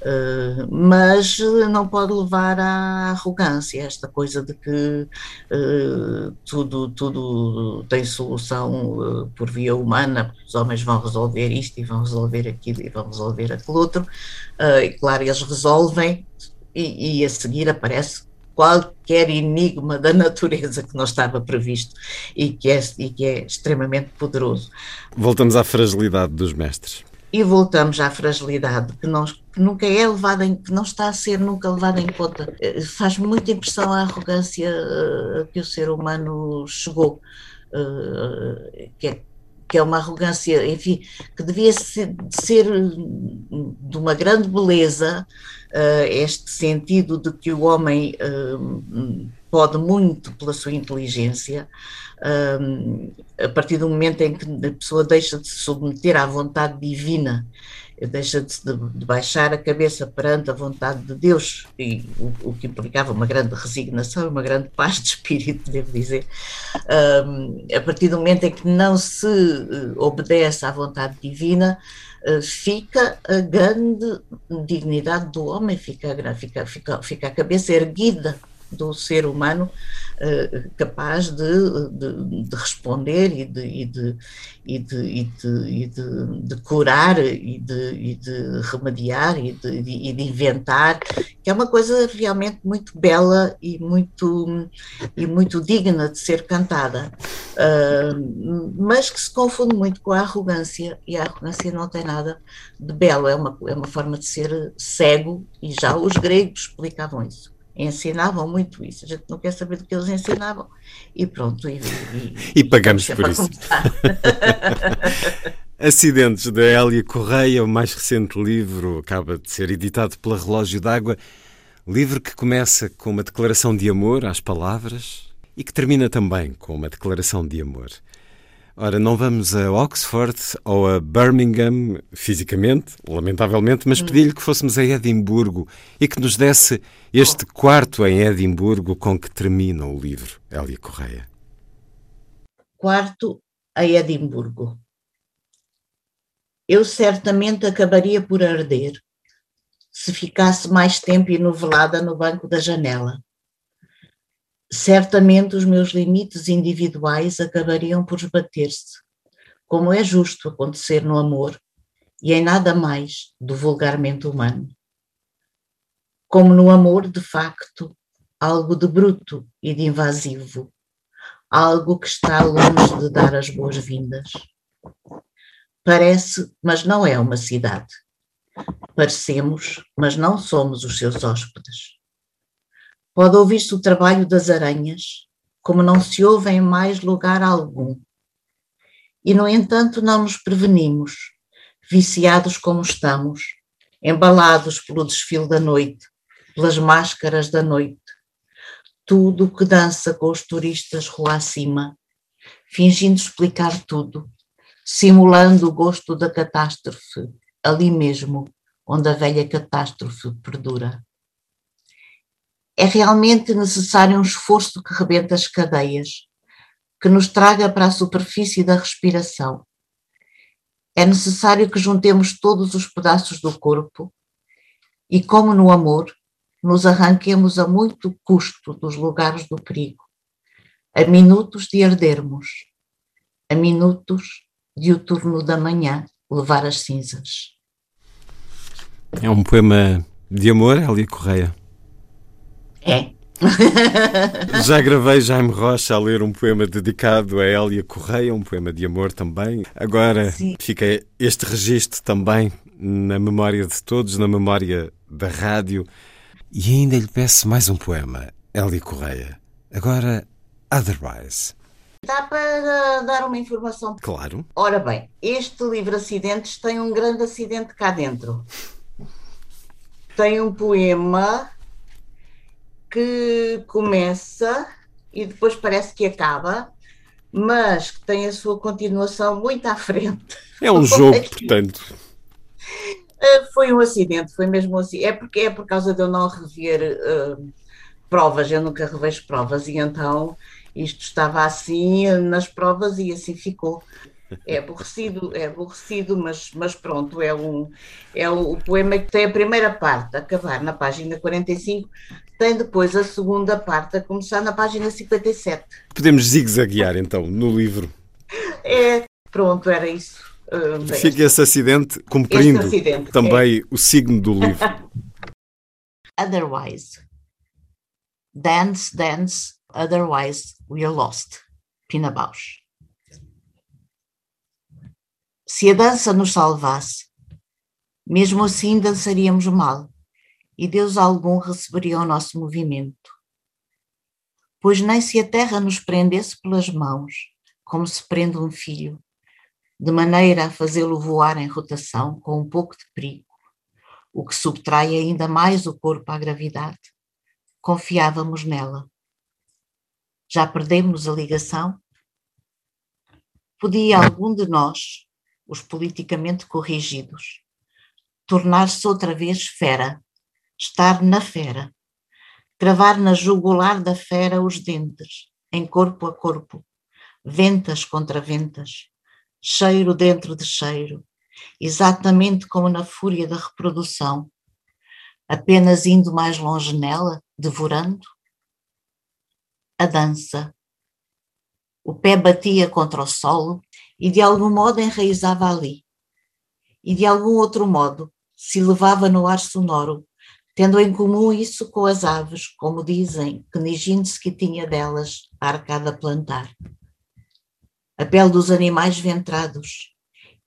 Uh, mas não pode levar à arrogância, esta coisa de que uh, tudo, tudo tem solução uh, por via humana, os homens vão resolver isto e vão resolver aquilo e vão resolver aquilo outro, e claro, eles resolvem e, e a seguir aparece qualquer enigma da natureza que não estava previsto e que é, e que é extremamente poderoso. Voltamos à fragilidade dos mestres. E voltamos à fragilidade que, não, que nunca é levada em, que não está a ser nunca levada em conta. Eh, faz muita impressão a arrogância uh, que o ser humano chegou, uh, que é que é uma arrogância, enfim, que devia ser, ser de uma grande beleza, este sentido de que o homem uh, pode muito pela sua inteligência, uh, a partir do momento em que a pessoa deixa de se submeter à vontade divina deixa de, de, baixar a cabeça perante a vontade de Deus, e o, o, que implicava uma grande resignação uma grande paz de espírito, devo dizer. A partir do momento em que não se obedece à vontade divina, fica a grande dignidade do homem, fica, fica, fica, fica a cabeça erguida do ser humano uh, capaz de, de, de, responder e de, curar e de, e de remediar e de, e de inventar, que é uma coisa realmente muito bela e muito, e muito digna de ser cantada, uh, mas que se confunde muito com a arrogância, e a arrogância não tem nada de belo, é uma, é uma forma de ser cego, e já os gregos explicavam isso ensinavam muito isso. A gente não quer saber do que eles ensinavam. E pronto. E, e, e pagamos por isso. Acidentes da Hélia Correia, o mais recente livro, acaba de ser editado pela Relógio d'Água. Livro que começa com uma declaração de amor às palavras e que termina também com uma declaração de amor. Ora, não vamos a Oxford ou a Birmingham fisicamente, lamentavelmente, mas hum. pedi-lhe que fôssemos a Edimburgo e que nos desse este quarto em Edimburgo com que termina o livro, Hélia Correia. quarto a Edimburgo. Eu certamente acabaria por arder se ficasse mais tempo enovelada no banco da janela. Certamente os meus limites individuais acabariam por esbater-se, como é justo acontecer no amor e em nada mais do vulgarmente humano. Como no amor, de facto, algo de bruto e de invasivo, algo que está longe de dar as boas-vindas. Parece, mas não é uma cidade. Parecemos, mas não somos os seus hóspedes. Pode ouvir-se o trabalho das aranhas, como não se ouve em mais lugar algum. E, no entanto, não nos prevenimos, viciados como estamos, embalados pelo desfile da noite, pelas máscaras da noite, tudo que dança com os turistas rua acima, fingindo explicar tudo, simulando o gosto da catástrofe, ali mesmo, onde a velha catástrofe perdura. É realmente necessário um esforço que rebenta as cadeias, que nos traga para a superfície da respiração. É necessário que juntemos todos os pedaços do corpo e, como no amor, nos arranquemos a muito custo dos lugares do perigo, a minutos de ardermos, a minutos de o turno da manhã levar as cinzas. É um poema de amor, Elia Correia? É. Já gravei Jaime Rocha a ler um poema dedicado a Hélia Correia, um poema de amor também. Agora Sim. fica este registro também na memória de todos, na memória da rádio. E ainda lhe peço mais um poema, Elie Correia. Agora, Otherwise. Dá para dar uma informação? Claro. Ora bem, este livro Acidentes tem um grande acidente cá dentro. Tem um poema que começa e depois parece que acaba, mas que tem a sua continuação muito à frente. É um jogo, portanto. Eh, foi um acidente, foi mesmo assim. É porque é por causa de eu não rever uh, provas, eu nunca revejo provas, e então isto estava assim nas provas e assim ficou. É aborrecido, é aborrecido, mas, mas pronto, é, um, é o, o poema que tem a primeira parte a acabar na página 45, tem depois a segunda parte a começar na página 57. Podemos zigue-zaguear então no livro. É, pronto, era isso. Uh, Fica esse acidente cumprindo esse acidente, também é. o signo do livro. Otherwise. Dance, dance, otherwise we are lost. Pina Bausch. Se a dança nos salvasse, mesmo assim dançaríamos mal, e Deus algum receberia o nosso movimento. Pois nem se a terra nos prendesse pelas mãos, como se prende um filho, de maneira a fazê-lo voar em rotação com um pouco de perigo, o que subtrai ainda mais o corpo à gravidade. Confiávamos nela. Já perdemos a ligação? Podia algum de nós, os politicamente corrigidos, tornar-se outra vez fera, estar na fera, cravar na jugular da fera os dentes, em corpo a corpo, ventas contra ventas, cheiro dentro de cheiro, exatamente como na fúria da reprodução, apenas indo mais longe nela, devorando? A dança. O pé batia contra o solo e de algum modo enraizava ali. E de algum outro modo se levava no ar sonoro, tendo em comum isso com as aves, como dizem, que Nijinsky tinha delas arcada plantar. A pele dos animais ventrados,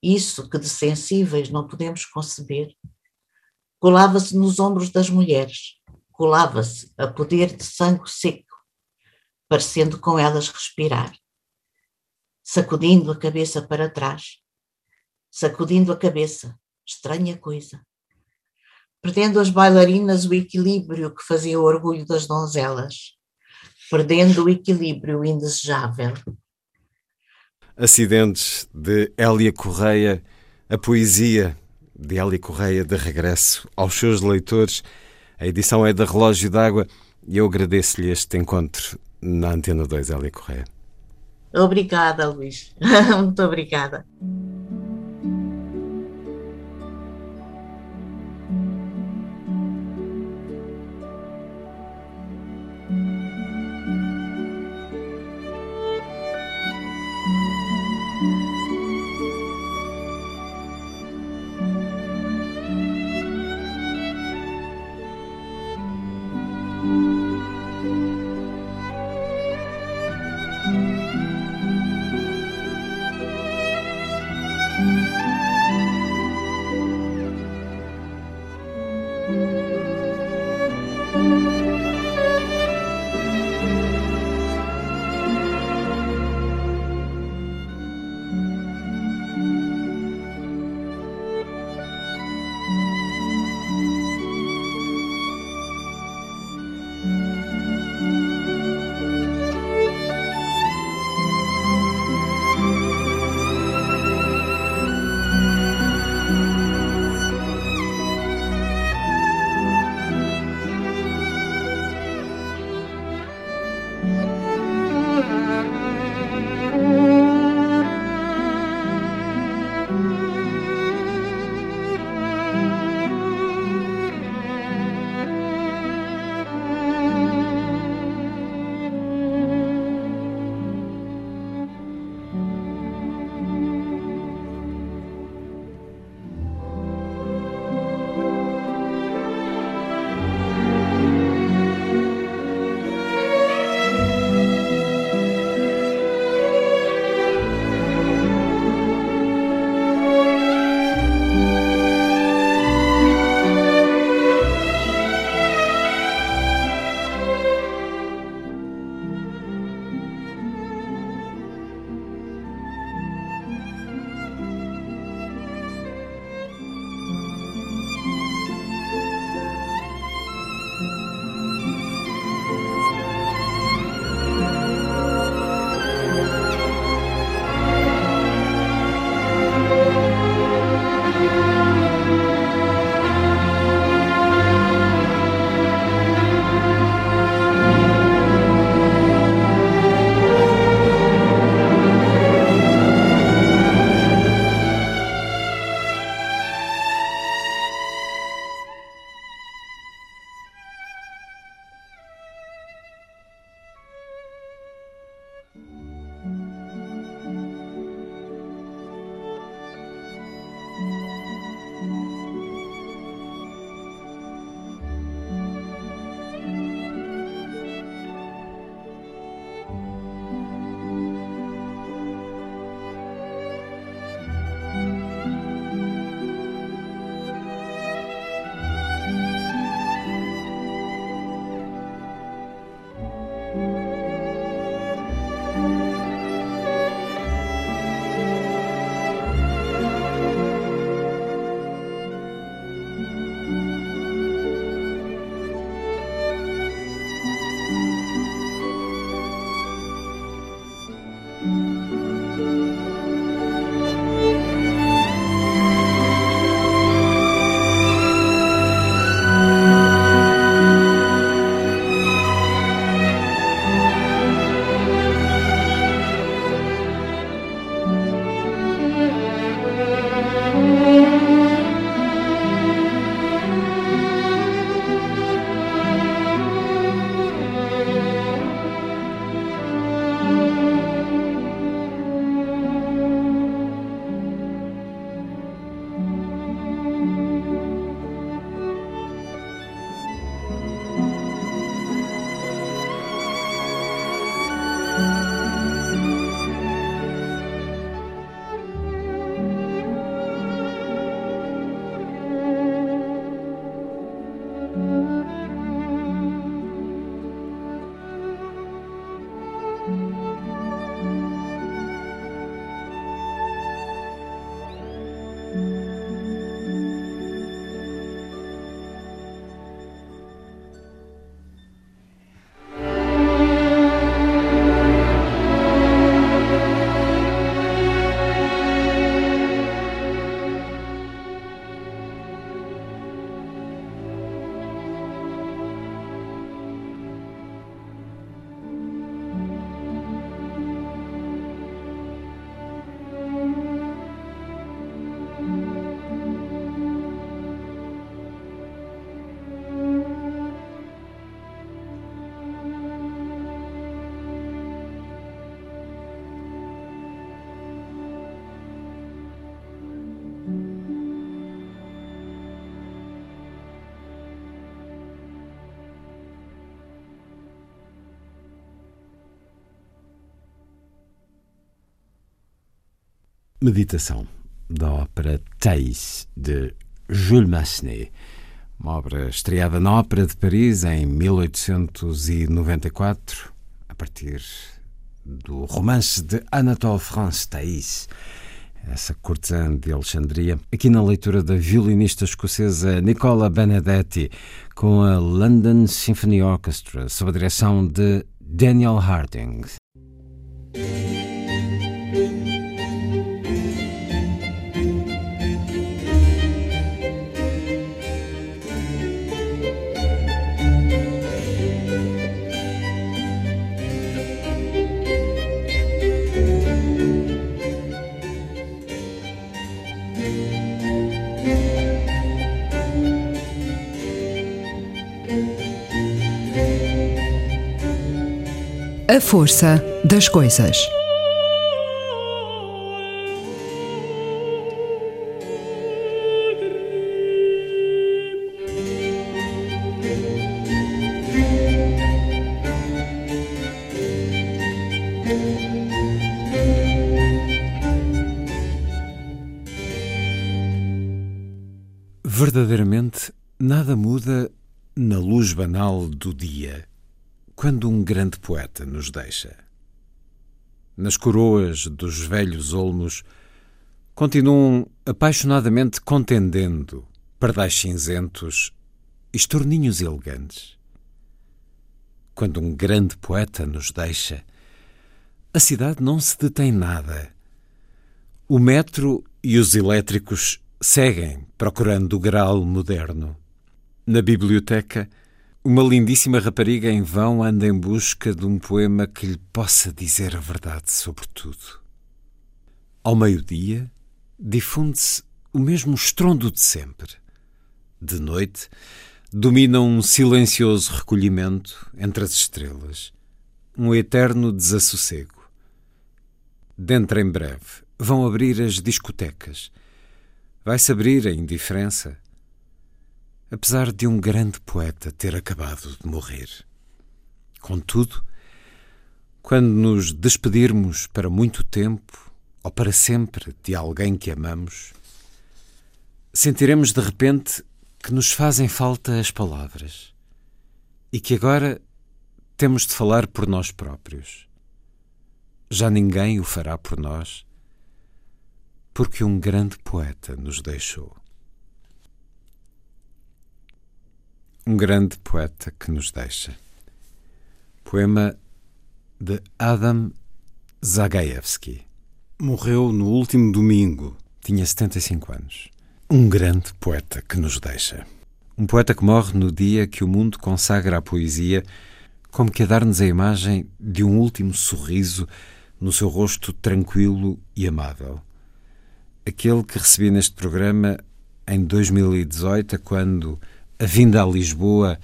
isso que de sensíveis não podemos conceber, colava-se nos ombros das mulheres, colava-se a poder de sangue seco, parecendo com elas respirar, sacudindo a cabeça para trás, sacudindo a cabeça, estranha coisa, perdendo as bailarinas o equilíbrio que fazia o orgulho das donzelas, perdendo o equilíbrio indesejável Acidentes de Hélia Correia, a poesia de Hélia Correia de regresso aos seus leitores. A edição é da Relógio d'Água e eu agradeço-lhe este encontro na Antena 2, Hélia Correia. Obrigada, Luís. Muito obrigada. Meditação, da ópera Thais, de Jules Massenet, uma obra estreada na Ópera de Paris em 1894, a partir do romance de Anatole France Thais, essa cortesã de Alexandria, aqui na leitura da violinista escocesa Nicola Benedetti, com a London Symphony Orchestra, sob a direção de Daniel Harding. A força das coisas. Verdadeiramente, nada muda na luz banal do dia quando um grande poeta nos deixa. Nas coroas dos velhos olmos continuam apaixonadamente contendendo pardais cinzentos e estorninhos elegantes. Quando um grande poeta nos deixa, a cidade não se detém nada. O metro e os elétricos seguem procurando o grau moderno. Na biblioteca, uma lindíssima rapariga em vão anda em busca de um poema que lhe possa dizer a verdade sobre tudo. Ao meio-dia, difunde-se o mesmo estrondo de sempre. De noite, domina um silencioso recolhimento entre as estrelas, um eterno desassossego. Dentro em breve vão abrir as discotecas. Vai-se abrir a indiferença apesar de um grande poeta ter acabado de morrer. Contudo, quando nos despedirmos para muito tempo ou para sempre de alguém que amamos, sentiremos de repente que nos fazem falta as palavras e que agora temos de falar por nós próprios. Já ninguém o fará por nós, porque um grande poeta nos deixou. Um grande poeta que nos deixa. Poema de Adam Zagajewski. Morreu no último domingo, tinha 75 anos. Um grande poeta que nos deixa. Um poeta que morre no dia que o mundo consagra a poesia, como que a dar-nos a imagem de um último sorriso no seu rosto tranquilo e amável. Aquele que recebi neste programa em 2018, quando a vinda a Lisboa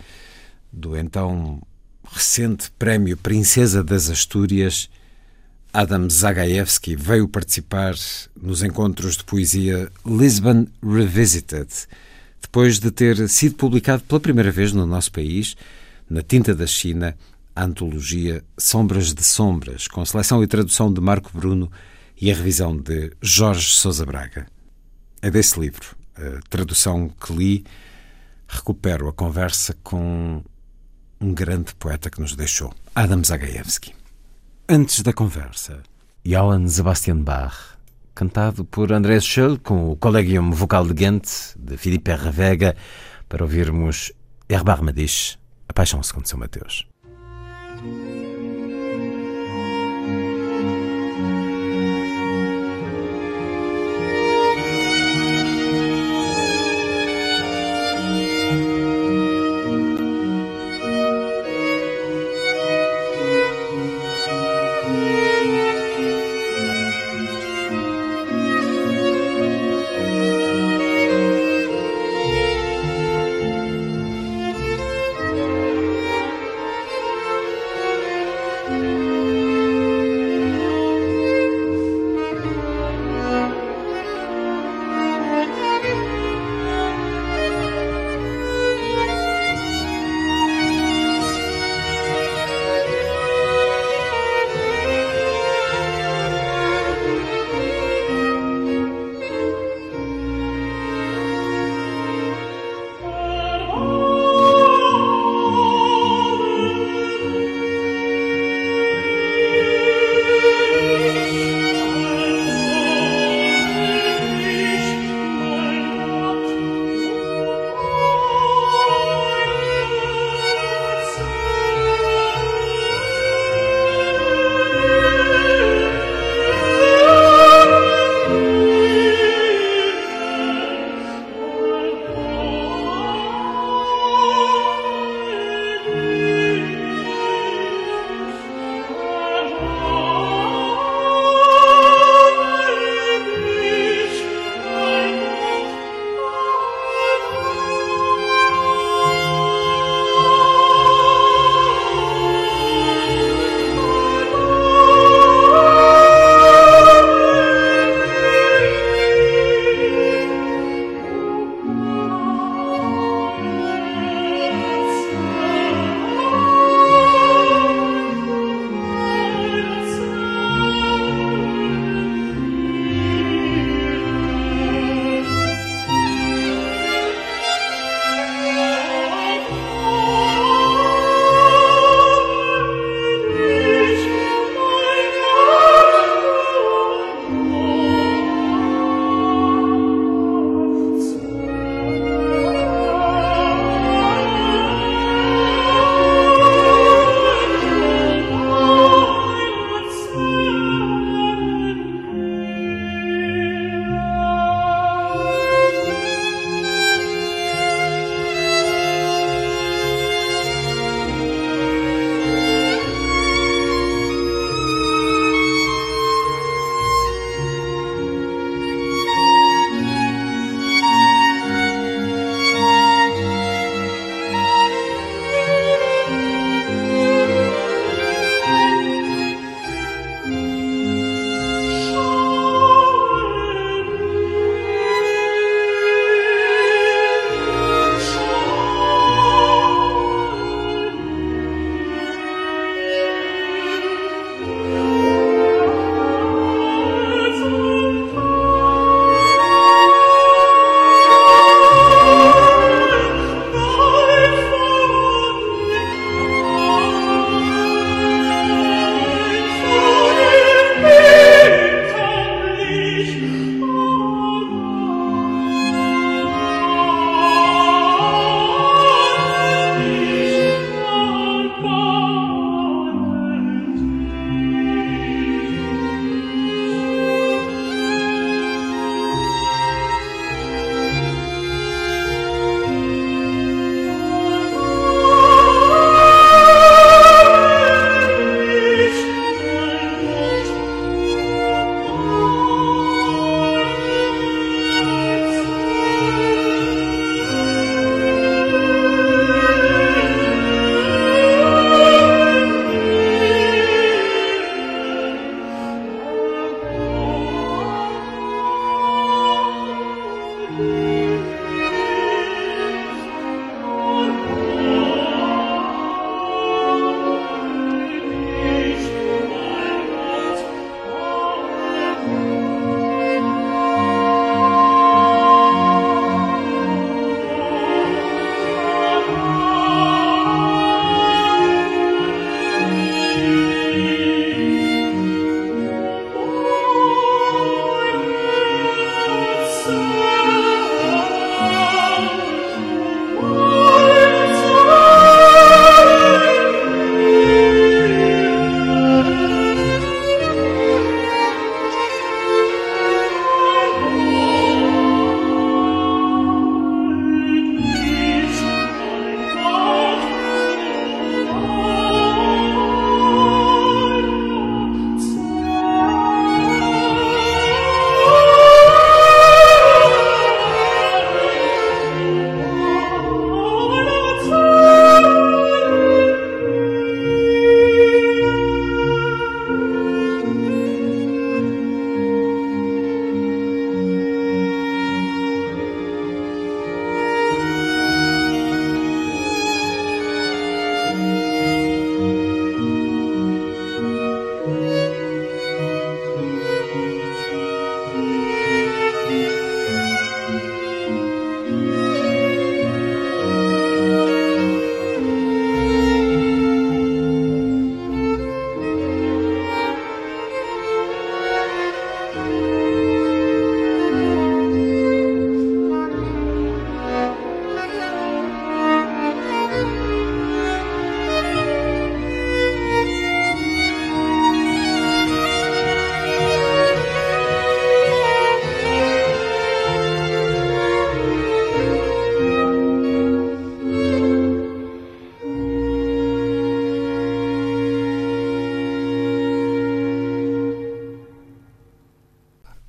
do então recente Prémio Princesa das Astúrias, Adam Zagajewski veio participar nos encontros de poesia Lisbon Revisited, depois de ter sido publicado pela primeira vez no nosso país, na tinta da China, a antologia Sombras de Sombras, com seleção e tradução de Marco Bruno e a revisão de Jorge Sousa Braga. É desse livro, a tradução que li, recupero a conversa com um grande poeta que nos deixou, Adam Zagajewski. Antes da conversa, Johann Sebastian Bach, cantado por Andrés Scholl com o Collegium Vocal de Ghent, de Philippe. Vega, para ouvirmos Herbar Madisch, A Paixão segundo São Mateus.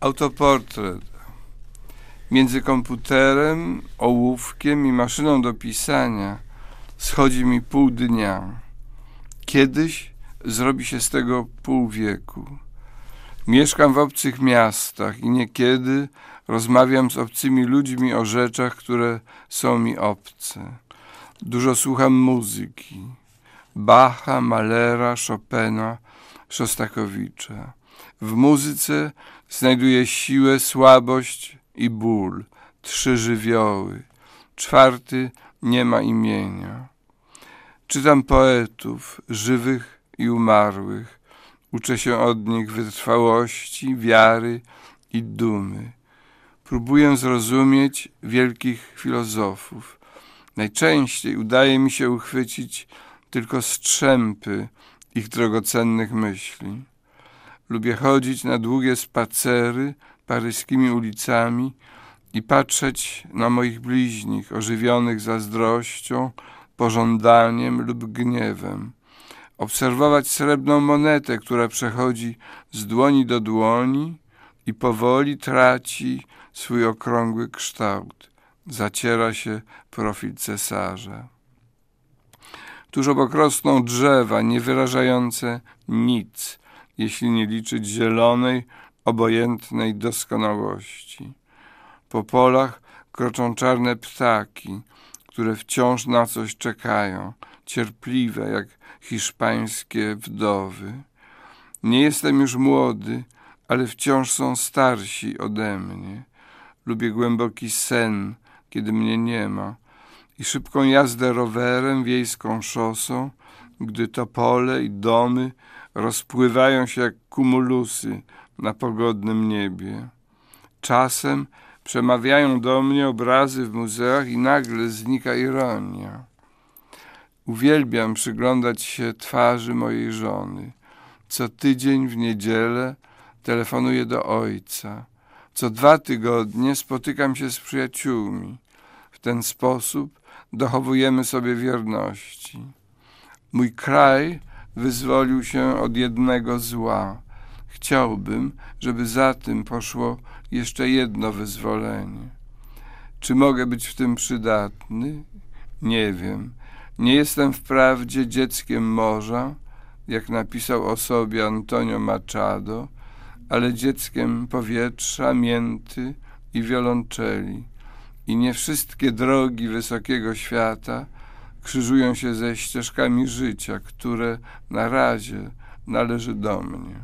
Autoportret. Między komputerem, ołówkiem i maszyną do pisania schodzi mi pół dnia. Kiedyś zrobi się z tego pół wieku. Mieszkam w obcych miastach i niekiedy rozmawiam z obcymi ludźmi o rzeczach, które są mi obce. Dużo słucham muzyki. Bacha, Malera, Chopina, Szostakowicza. W muzyce znajduje siłę, słabość i ból. Trzy żywioły. Czwarty nie ma imienia. Czytam poetów, żywych i umarłych. Uczę się od nich wytrwałości, wiary i dumy. Próbuję zrozumieć wielkich filozofów. Najczęściej udaje mi się uchwycić tylko strzępy ich drogocennych myśli. Lubię chodzić na długie spacery paryskimi ulicami i patrzeć na moich bliźnich ożywionych zazdrością, pożądaniem lub gniewem. Obserwować srebrną monetę, która przechodzi z dłoni do dłoni i powoli traci swój okrągły kształt. Zaciera się profil cesarza. Tuż obok rosną drzewa niewyrażające nic, jeśli nie liczyć zielonej, obojętnej doskonałości. Po polach kroczą czarne ptaki, które wciąż na coś czekają, cierpliwe jak hiszpańskie wdowy. Nie jestem już młody, ale wciąż są starsi ode mnie. Lubię głęboki sen, kiedy mnie nie ma, i szybką jazdę rowerem, wiejską szosą, gdy topole i domy rozpływają się jak kumulusy na pogodnym niebie. Czasem przemawiają do mnie obrazy w muzeach i nagle znika ironia. Uwielbiam przyglądać się twarzy mojej żony. Co tydzień w niedzielę telefonuję do ojca. Co dwa tygodnie spotykam się z przyjaciółmi. W ten sposób dochowujemy sobie wierności. Mój kraj wyzwolił się od jednego zła. Chciałbym, żeby za tym poszło jeszcze jedno wyzwolenie. Czy mogę być w tym przydatny? Nie wiem. Nie jestem wprawdzie dzieckiem morza, jak napisał o sobie Antonio Machado, ale dzieckiem powietrza, mięty i wiolonczeli. I nie wszystkie drogi wysokiego świata krzyżują się ze ścieżkami życia, które na razie należy do mnie.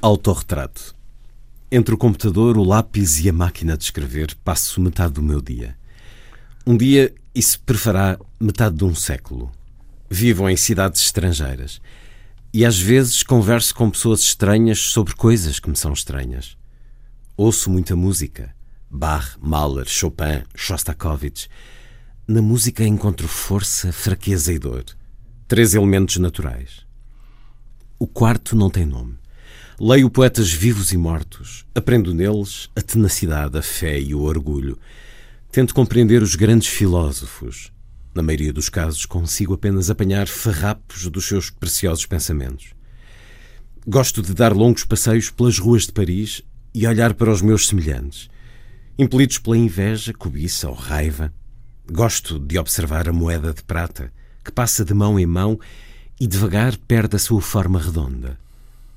Autorretrato. Entre o computador, o lápis e a máquina de escrever, passo metade do meu dia. Um dia isso prefará metade de um século. Vivo em cidades estrangeiras e às vezes converso com pessoas estranhas sobre coisas que me são estranhas. Ouço muita música. Bach, Mahler, Chopin, Shostakovich. Na música encontro força, fraqueza e dor. Três elementos naturais. O quarto não tem nome. Leio poetas vivos e mortos. Aprendo neles a tenacidade, a fé e o orgulho. Tento compreender os grandes filósofos. Na maioria dos casos, consigo apenas apanhar farrapos dos seus preciosos pensamentos. Gosto de dar longos passeios pelas ruas de Paris e olhar para os meus semelhantes. Impelidos pela inveja, cobiça ou raiva, gosto de observar a moeda de prata que passa de mão em mão e devagar perde a sua forma redonda.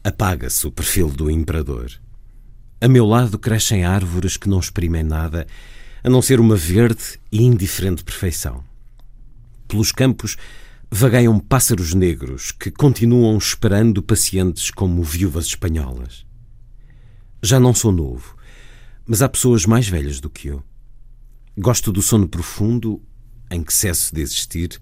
Apaga-se o perfil do imperador. A meu lado crescem árvores que não exprimem nada, a não ser uma verde e indiferente perfeição. Pelos campos vagueiam pássaros negros que continuam esperando pacientes como viúvas espanholas. Já não sou novo, mas há pessoas mais velhas do que eu. Gosto do sono profundo, em que cesso de existir,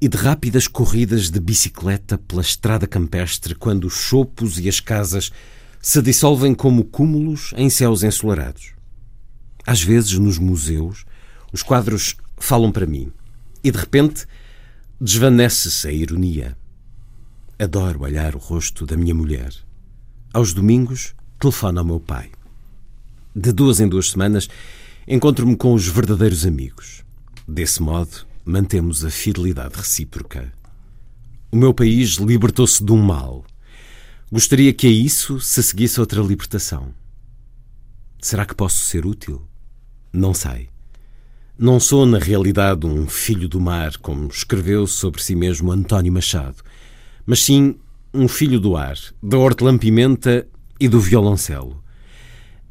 e de rápidas corridas de bicicleta pela estrada campestre quando os chopos e as casas se dissolvem como cúmulos em céus ensolarados. Às vezes, nos museus, os quadros falam para mim e, de repente, desvanece-se a ironia. Adoro olhar o rosto da minha mulher. Aos domingos, telefono ao meu pai. De duas em duas semanas, encontro-me com os verdadeiros amigos. Desse modo, mantemos a fidelidade recíproca. O meu país libertou-se de um mal. Gostaria que a isso se seguisse outra libertação. Será que posso ser útil? Não sei. Não sou, na realidade, um filho do mar, como escreveu sobre si mesmo António Machado, mas sim um filho do ar, da hortelã-pimenta e do violoncelo.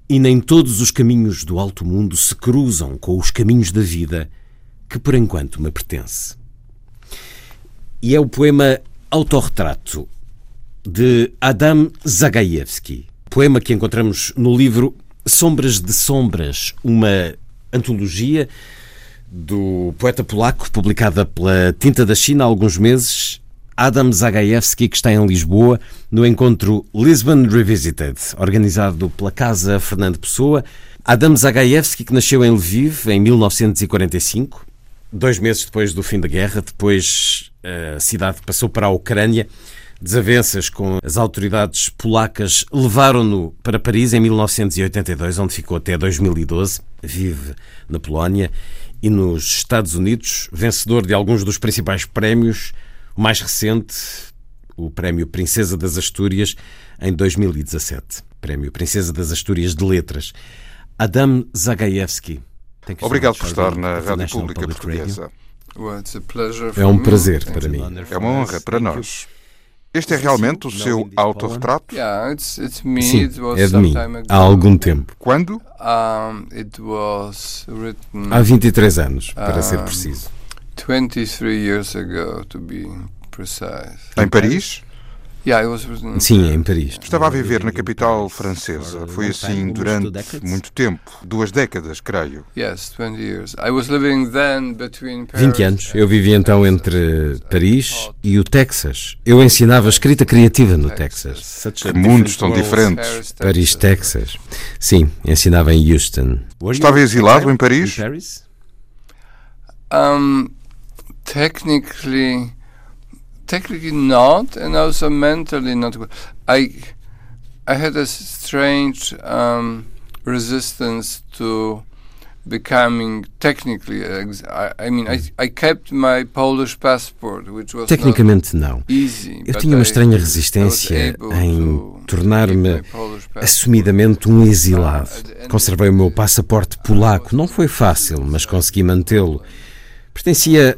E nem todos os caminhos do alto mundo se cruzam com os caminhos da vida que por enquanto me pertence. E é o poema Autorretrato de Adam Zagajewski, poema que encontramos no livro Sombras de Sombras, uma antologia do poeta polaco publicada pela Tinta da China há alguns meses. Adam Zagajewski, que está em Lisboa, no encontro Lisbon Revisited, organizado pela Casa Fernando Pessoa. Adam Zagajewski, que nasceu em Lviv em 1945, dois meses depois do fim da guerra, depois eh, a cidade passou para a Ucrânia. Desavenças com as autoridades polacas levaram-no para Paris em 1982, onde ficou até 2012. Vive na Polónia e nos Estados Unidos, vencedor de alguns dos principais prémios, mais recente, o Prémio Princesa das Astúrias, em 2017. Prémio Princesa das Astúrias de Letras. Adam Zagajewski. Obrigado por estar na Rádio Pública Portuguesa. É um prazer para mim. É uma honra para nós. Este é realmente o seu autorretrato? Sim, é de mim, há algum tempo. Quando? Há 23 anos, para ser preciso. 23 years ago, to be precise. Em Paris? Sim, em Paris. Estava a viver na capital francesa. Foi assim durante muito tempo. Duas décadas, creio. 20 anos. Eu vivia então entre Paris e o Texas. Eu ensinava escrita criativa no Texas. Que mundos tão diferentes. Paris, Texas. Sim, ensinava em Houston. Estava exilado em Paris? Um, technically technically not, and also mentally not. I I had a strange um, resistance to becoming technically. I, I mean, I, I kept my Polish passport, which was Tecnicamente não. Easy, Eu tinha uma estranha resistência em tornar-me assumidamente um exilado. Conservei o meu passaporte polaco. Não foi fácil, mas consegui mantê-lo. Pertencia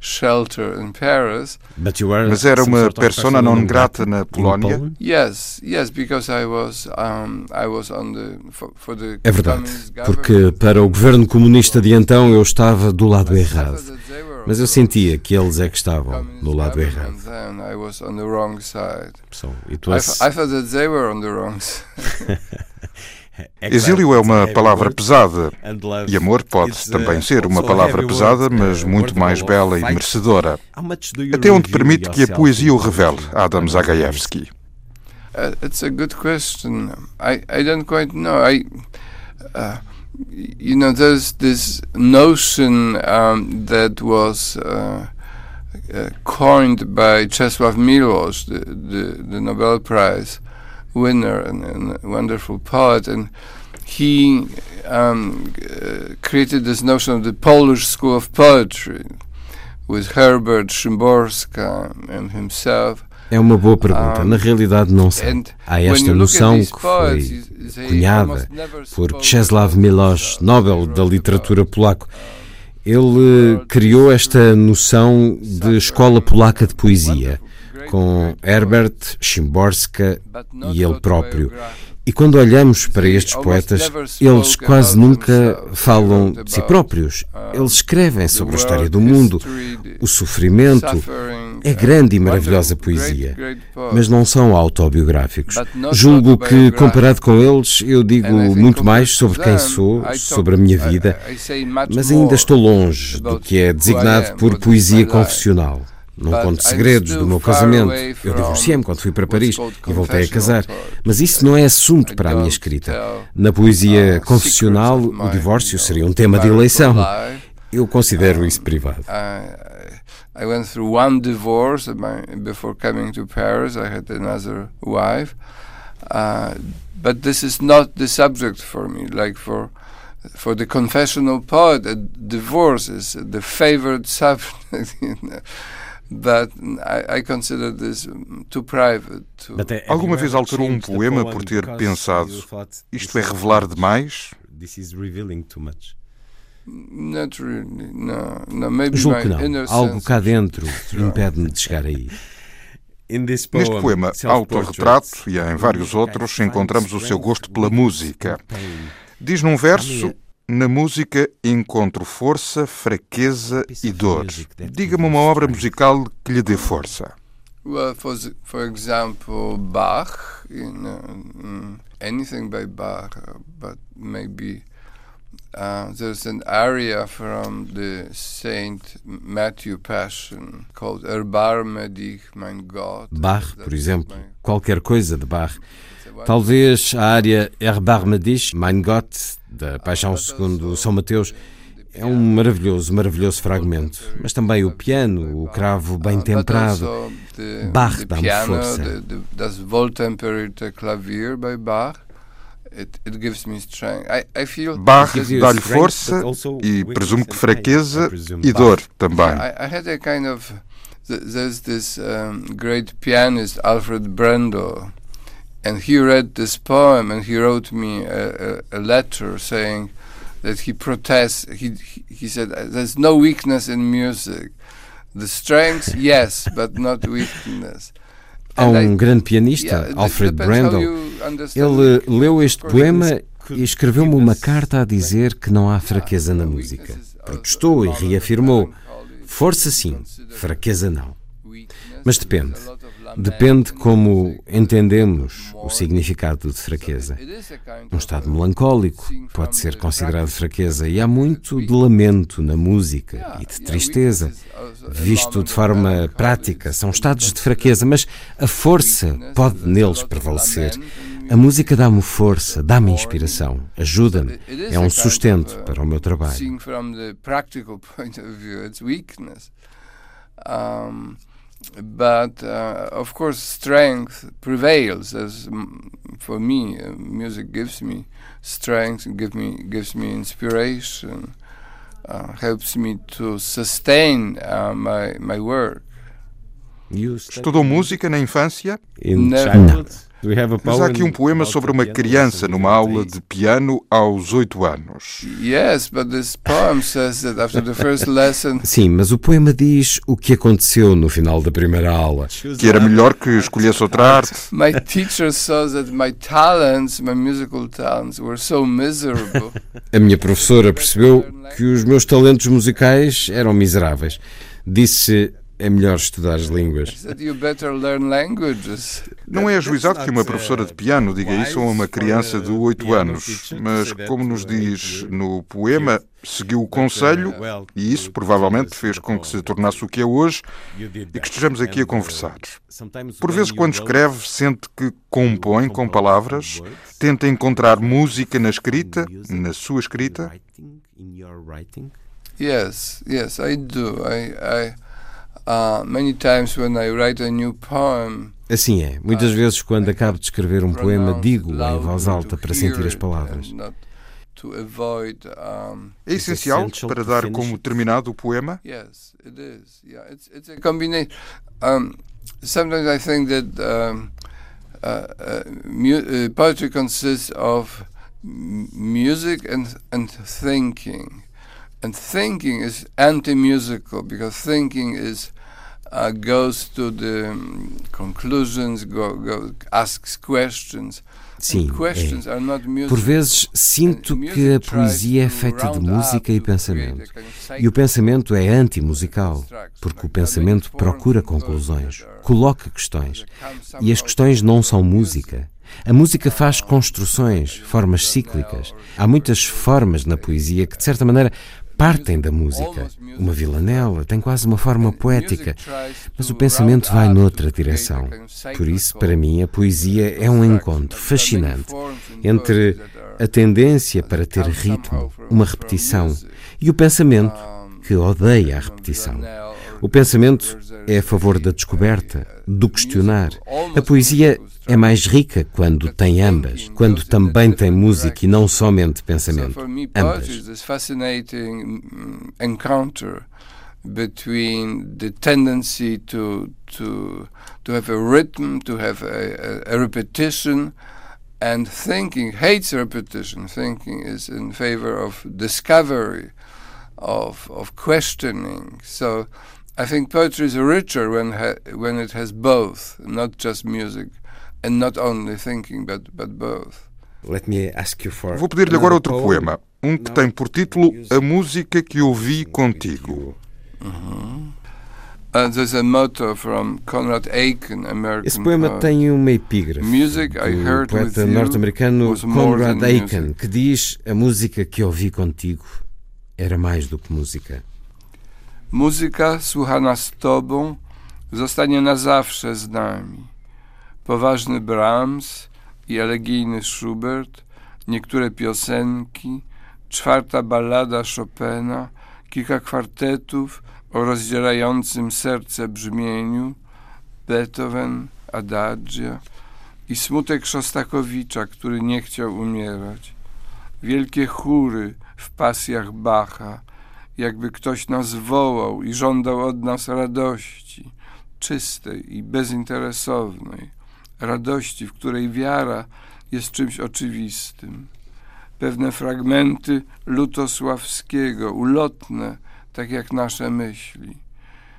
shelter in Paris. Mas era uma persona non grata na Polónia? Yes, yes, because I was um, I was on the for, for the É verdade, porque para o governo comunista de então eu estava do lado errado. Mas eu sentia que eles é que estavam no lado errado. So it was... I, I thought that they were on the wrong side. Exílio é uma palavra pesada e amor pode também ser uma palavra pesada, mas muito mais bela e merecedora. Até onde permite que a poesia o revele, Adam Zagajewski? Uh, it's a good question. I, I don't quite know. I, uh, you know, there's this notion um, that was uh, uh, coined by Czesław Miłosz, the, the, the Nobel Prize winner and, and a wonderful poet, and he um, uh, created this notion of the Polish school of poetry with Herbert Szymborska and himself. É uma boa pergunta. Na realidade, não sei. Há esta noção que foi cunhada por Czesław Milosz, Nobel da Literatura Polaco. Ele criou esta noção de escola polaca de poesia com Herbert Szymborska e ele próprio. E E quando olhamos para estes poetas, eles quase nunca falam de si próprios. Eles escrevem sobre a história do mundo, o sofrimento. É grande e maravilhosa poesia, mas não são autobiográficos. Julgo que, comparado com eles, eu digo muito mais sobre quem sou, sobre a minha vida, mas ainda estou longe do que é designado por poesia confessional. Não conto segredos do meu casamento. Eu divorciei-me quando fui para Paris e voltei a casar. Mas isso não é assunto para a minha escrita. Na poesia uh, confessional, o divórcio seria um tema de eleição. Eu considero isso privado. I went through one divorce before coming to Paris. I had another wife. Uh, but this is not the subject for me. Like for for the confessional poet, a divorce is the favorite subject. But I, I consider this too private. To... Alguma vez alterou um poema por ter pensado isto é revelar demais? This is revealing too much. Not really. No, no, maybe Julgo que não. Algo cá dentro impede-me de chegar aí. Neste poema, Autorretrato e em vários outros, encontramos o seu gosto pela música. Diz num verso na música encontro força, fraqueza e dor. Diga-me uma obra musical que lhe dê força. Well, for, for example, Bach, you know, mm, anything by Bach, but maybe uh, there's an aria from the Saint Matthew Passion called Erbarme dich, mein Gott. Bach, por exemplo, qualquer coisa de Bach. Talvez a área Erbarme dich, mein Gott, da Paixão segundo São Mateus, é um maravilhoso, maravilhoso fragmento. Mas também o piano, o cravo bem temperado. Bach dá-me força. Das Wohltemperierte Klavier by Bach. It, it gives me strength. I, I feel Bach dá-lhe força e presumo que fraqueza e dor também. I, I had a kind of there's this um, great pianist Alfred Brendel and he read this poem and he wrote me a, a, a letter saying that he protests. He, he said, There's no weakness in music. The strength, yes, but not weakness. Há um grande pianista, Alfred Brendel. Ele leu este poema e escreveu-me uma carta a dizer que não há fraqueza na música. Protestou e reafirmou: força sim, fraqueza não. Mas depende. Depende como entendemos o significado de fraqueza. Um estado melancólico pode ser considerado fraqueza e há muito de lamento na música e de tristeza. Visto de forma prática, são estados de fraqueza, mas a força pode neles prevalecer. A música dá-me força, dá-me inspiração, ajuda-me, é um sustento para o meu trabalho. But uh, of course strength prevails as for me uh, music gives me strength give me gives me inspiration uh, helps me to sustain uh, my my work Estudou música na infância? Não. Mas há aqui um poema sobre uma criança numa aula de piano aos oito anos. Sim, mas o poema diz o que aconteceu no final da primeira aula. Que era melhor que escolhesse outra arte. My teacher saw that my talents, my musical talents, were so miserable. A minha professora percebeu que os meus talentos musicais eram miseráveis. Disse é melhor estudar as línguas. Não é ajuizado que uma professora de piano diga isso a uma criança de 8 anos, mas, como nos diz no poema, seguiu o conselho e isso provavelmente fez com que se tornasse o que é hoje e que estejamos aqui a conversar. Por vezes, quando escreve, sente que compõe com palavras, tenta encontrar música na escrita, na sua escrita. Yes, yes, I do. I, I... Assim é. Muitas vezes, quando acabo de escrever um poema, digo em voz alta para sentir as palavras. É essencial para dar como terminado o poema? Yes, it is. Yeah, it's it's a combination. Um, sometimes I think that um, uh, uh, uh, poetry consists of music and and thinking, and thinking is anti-musical because thinking is uh, goes to the conclusions, go, go, asks questions. Sim, é. Por vezes sinto que a poesia é feita de música e pensamento. E o pensamento é anti-musical, porque o pensamento procura conclusões, coloca questões. E as questões não são música. A música faz construções, formas cíclicas. Há muitas formas na poesia que, de certa maneira, partem da música. Uma vilanela tem quase uma forma poética, mas o pensamento vai noutra direção. Por isso, para mim, a poesia é um encontro fascinante entre a tendência para ter ritmo, uma repetição, e o pensamento que odeia a repetição. O pensamento é a favor da descoberta, do questionar. A poesia é mais rica quando tem ambas, quando também tem música e não somente pensamento. Ambas. between the tendency to to to have a rhythm, to have a, a, a, repetition, and thinking hates repetition. Thinking is in favor of discovery, of of questioning. So, I think poetry is richer when ha- when it has both, not just music and not only thinking, but, but both. Let me ask you for Vou pedir-lhe agora outro poema, um que tem por título A Música que Ouvi Contigo. Uh-huh. Uh, there's a motto from Conrad Aiken, American Esse poema poet. tem uma epígrafe music I heard do poeta norte-americano Conrad Aiken, que diz a música que ouvi contigo era mais do que música. Muzyka słuchana z tobą zostanie na zawsze z nami. poważny Brahms i elegijny Schubert, niektóre piosenki, czwarta ballada Chopina, kilka kwartetów o rozdzierającym serce brzmieniu, Beethoven, Adagio i smutek Szostakowicza, który nie chciał umierać. Wielkie chóry w pasjach Bacha, jakby ktoś nas wołał i żądał od nas radości, czystej i bezinteresownej radości, w której wiara jest czymś oczywistym. Pewne fragmenty Lutosławskiego, ulotne, tak jak nasze myśli.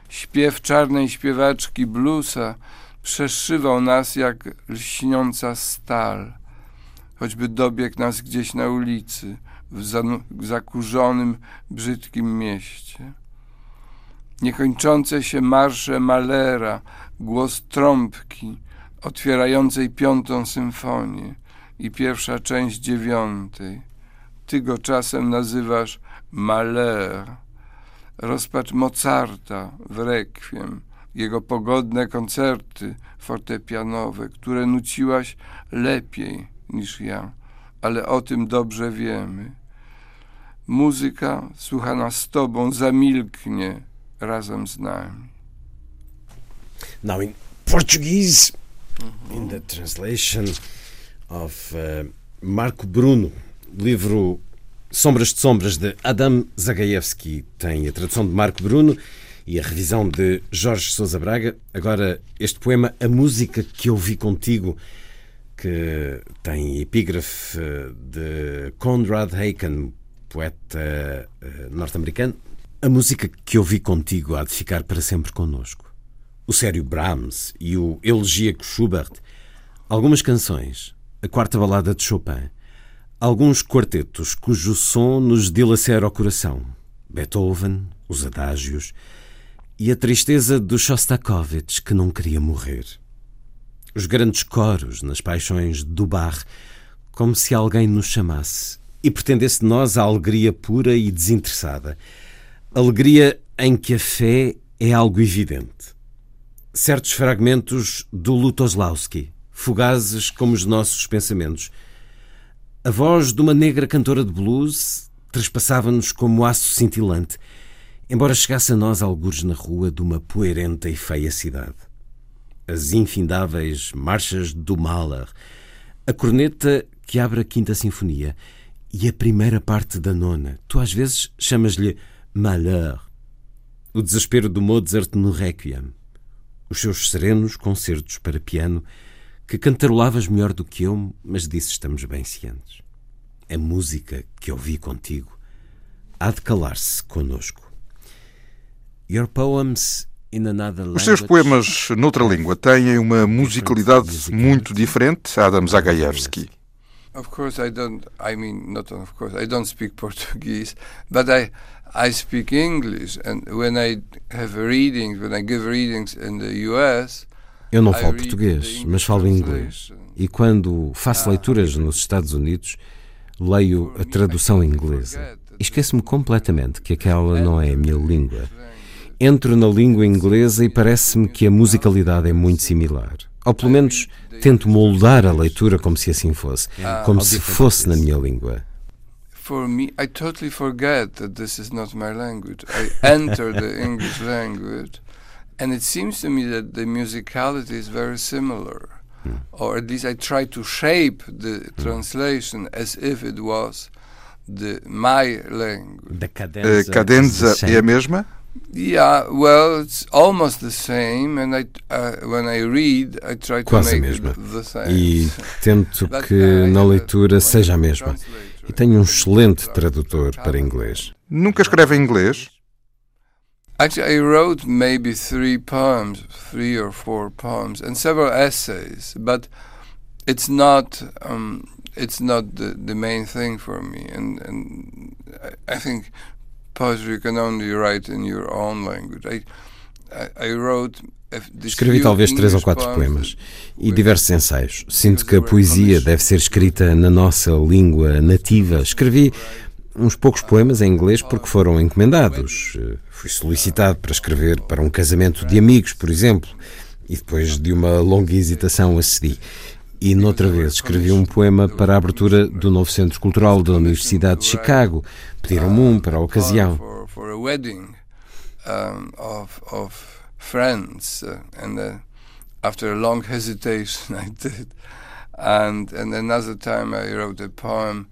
Śpiew czarnej śpiewaczki bluesa przeszywał nas jak lśniąca stal, choćby dobiegł nas gdzieś na ulicy, w zakurzonym, brzydkim mieście. Niekończące się marsze Malera, głos trąbki, otwierającej piątą symfonię i pierwsza część dziewiątej. Ty go czasem nazywasz Mahler. Rozpacz Mozarta w Requiem, jego pogodne koncerty fortepianowe, które nuciłaś lepiej niż ja, ale o tym dobrze wiemy. Muzyka słuchana z tobą zamilknie razem z nami. Now in Portuguese in the translation of uh, Marco Bruno, livro Sombras de Sombras de Adam Zagajewski. Tem a tradução de Marco Bruno e a revisão de Jorge Sousa Braga. Agora, este poema, A Música que Ouvi Contigo, que tem epígrafe de Conrad Aiken, poeta uh, norte-americano. A música que ouvi contigo há de ficar para sempre connosco o sério Brahms e o elegíaco Schubert, algumas canções, a quarta balada de Chopin, alguns quartetos cujo som nos dilacera o coração, Beethoven, os adágios e a tristeza do Shostakovich que não queria morrer. Os grandes coros nas paixões do bar, como se alguém nos chamasse e pretendesse de nós a alegria pura e desinteressada, alegria em que a fé é algo evidente certos fragmentos do Lutoslawski, fugazes como os nossos pensamentos. A voz de uma negra cantora de blues trespassava-nos como aço cintilante, embora chegasse a nós algures na rua de uma poerenta e feia cidade. As infindáveis marchas do Mahler, a corneta que abre a Quinta Sinfonia e a primeira parte da nona. Tu às vezes chamas-lhe Malheur. O desespero do Mozart no Requiem os seus serenos concertos para piano, que cantarolavas melhor do que eu, mas disse estamos bem cientes. A música que ouvi contigo há de calar-se conosco. Your poems Os seus poemas noutra língua têm uma musicalidade muito diferente, Adam Zagajewski. Of course, I don't. I mean, not of course. I don't speak Portuguese, but I I speak English. And when I have readings, when I give readings in the U.S., eu não falo português, mas falo inglês. E quando faço ah, leituras nos Estados Unidos, leio a tradução inglesa. Esqueço-me completamente que aquela não é a minha língua. Entro na língua inglesa e parece-me que a musicalidade é muito similar. Ou pelo menos tento moldar a leitura como se assim fosse, ah, como se fosse na minha língua. For me, I totally forget that this is not my language. I enter the English language, and it seems to me that the musicality is very similar. Hmm. Or at least I try to shape the hmm. translation as if it was the my language. A cadenza é a mesma? Yeah, well, it's almost the same, and I, uh, when I read, I try to Quase make a mesma. it the same. E tento que na leitura seja a mesma. E tenho um excelente tradutor para inglês. Nunca escreve em inglês? Actually, I wrote maybe three poems, three or four poems, and several essays, but it's not um, it's not the, the main thing for me. And, and I think poetry you can only write in your own language. I, I, I wrote Escrevi talvez três ou quatro poemas e diversos ensaios. Sinto que a poesia deve ser escrita na nossa língua nativa. Escrevi uns poucos poemas em inglês porque foram encomendados. Fui solicitado para escrever para um casamento de amigos, por exemplo, e depois de uma longa hesitação acedi. E noutra vez escrevi um poema para a abertura do novo Centro Cultural da Universidade de Chicago. Pediram-me um para a ocasião. friends, uh, and uh, after a long hesitation, I did. And and another time, I wrote a poem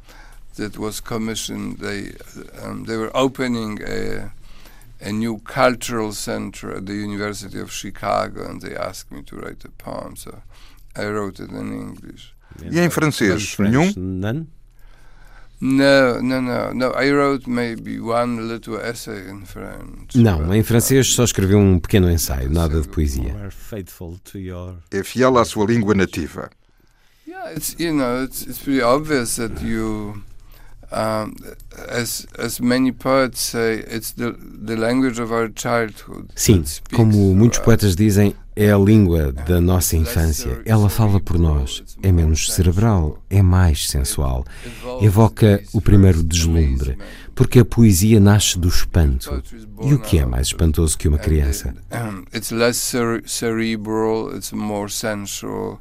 that was commissioned. They um, they were opening a a new cultural center at the University of Chicago, and they asked me to write a poem. So I wrote it in English. E em francês? Nenhum? None? No, no, no, no. I wrote maybe one little essay in French. Não, em francês só escrevi um pequeno ensaio, nada de poesia. É fiel à sua língua nativa. Yeah, it's you know, it's it's pretty obvious that you um, as as many poets say, it's the the language of our childhood. Sim, como muitos poetas dizem, é a língua da nossa infância. Ela fala por nós. É menos cerebral, é mais sensual. Evoca o primeiro deslumbre, porque a poesia nasce do espanto. E o que é mais espantoso que uma criança? It's less cerebral, it's more sensual.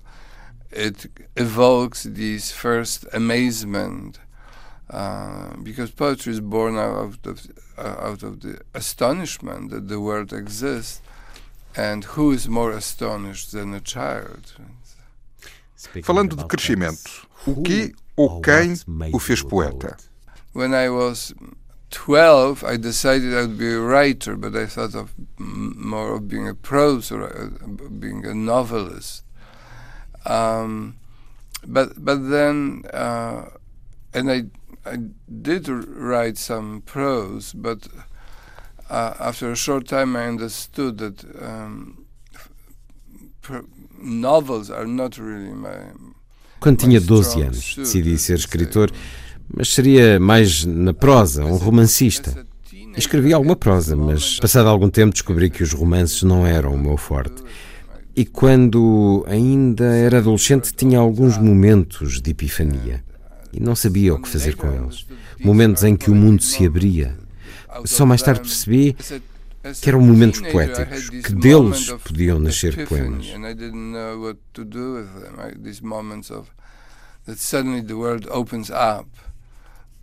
It evokes this first amazement. Uh, because poetry is born out of out of the astonishment that the world exists, and who is more astonished than a child? Falando de crescimento, o que ou quem o fez poeta? When I was 12, I decided I would be a writer, but I thought of more of being a prose or a, being a novelist. Um, but but then, uh, and I I did write some prose, but uh, after a short time I understood that um, novels are not really my. Quando tinha 12 anos, decidi ser escritor, mas seria mais na prosa, um romancista. Escrevi alguma prosa, mas passado algum tempo descobri que os romances não eram o meu forte. E quando ainda era adolescente, tinha alguns momentos de epifania e não sabia o que fazer com eles. Momentos em que o mundo se abria. Só mais tarde percebi que eram momentos poéticos, que deles podiam nascer poemas.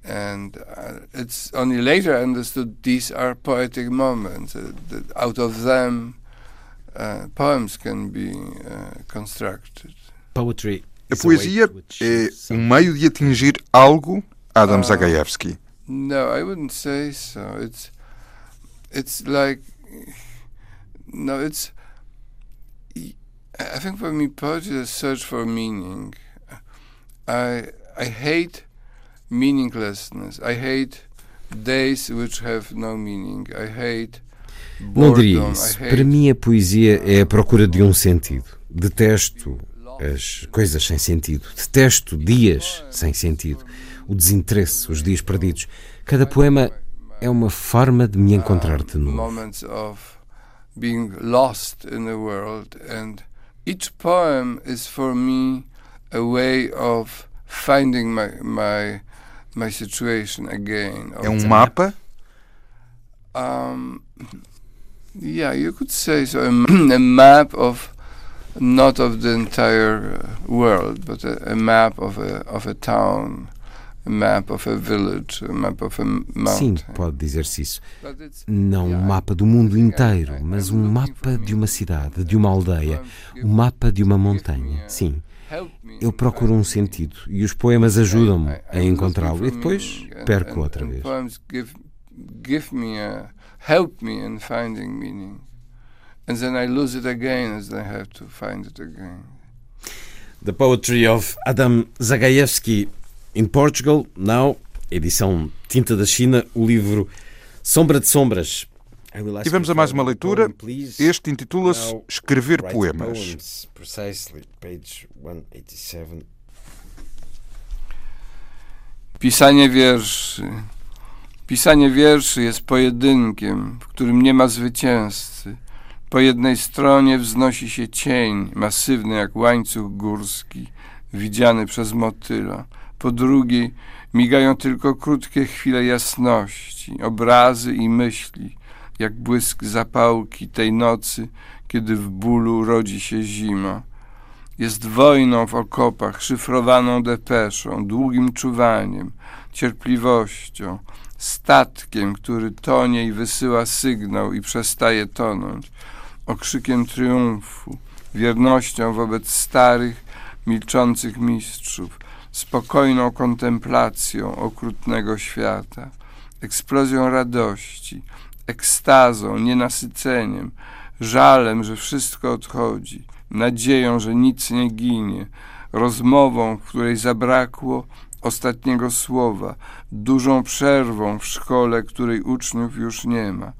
And uh, it's only later I understood these are poetic moments. Uh, that out of them, uh, poems can be uh, constructed. Poetry a poesia é um meio de atingir algo, Adam uh, Zagajewski. No, I wouldn't say so. It's it's like no, it's I think for me poetry is a search for meaning. I I hate meaninglessness. I hate days which have no meaning. I hate Não diria isso. Para mim, a poesia é a procura de um sentido. Detesto as coisas sem sentido. Detesto dias sem sentido. O desinteresse, os dias perdidos. Cada poema é uma forma de me encontrar de novo. Moments of being lost in the world and each poem is for me a way of finding my my my situation again. É um mapa? Um, yeah, you could say so. A, a map of not of the entire uh, world, but a, a map of a of a town, map of a village, a map of a mountain. Sim, pode dizer-se isso. Não um mapa do mundo inteiro, mas um mapa de uma cidade, de uma aldeia, um mapa de uma montanha. Sim. Eu procuro um sentido e os poemas ajudam-me a encontrá-lo e depois perco outra vez. Give me a help me in finding meaning. And then I lose it again as I have to find it again. The Poetry of Adam Zagajewski in Portugal, now, edição Tinta da China, o livro Sombra de Sombras. E vamos a mais uma leitura. Este intitula-se Escrever Poemas. Pisanie wierszy. Pisanie wierszy jest pojedynkiem, w którym nie ma zwycięzcy. Po jednej stronie wznosi się cień, masywny jak łańcuch górski, widziany przez motyla. Po drugiej migają tylko krótkie chwile jasności, obrazy i myśli, jak błysk zapałki tej nocy, kiedy w bólu rodzi się zima. Jest wojną w okopach, szyfrowaną depeszą, długim czuwaniem, cierpliwością, statkiem, który tonie i wysyła sygnał i przestaje tonąć, okrzykiem triumfu, wiernością wobec starych, milczących mistrzów, spokojną kontemplacją okrutnego świata, eksplozją radości, ekstazą, nienasyceniem, żalem, że wszystko odchodzi, nadzieją, że nic nie ginie, rozmową, w której zabrakło ostatniego słowa, dużą przerwą w szkole, której uczniów już nie ma.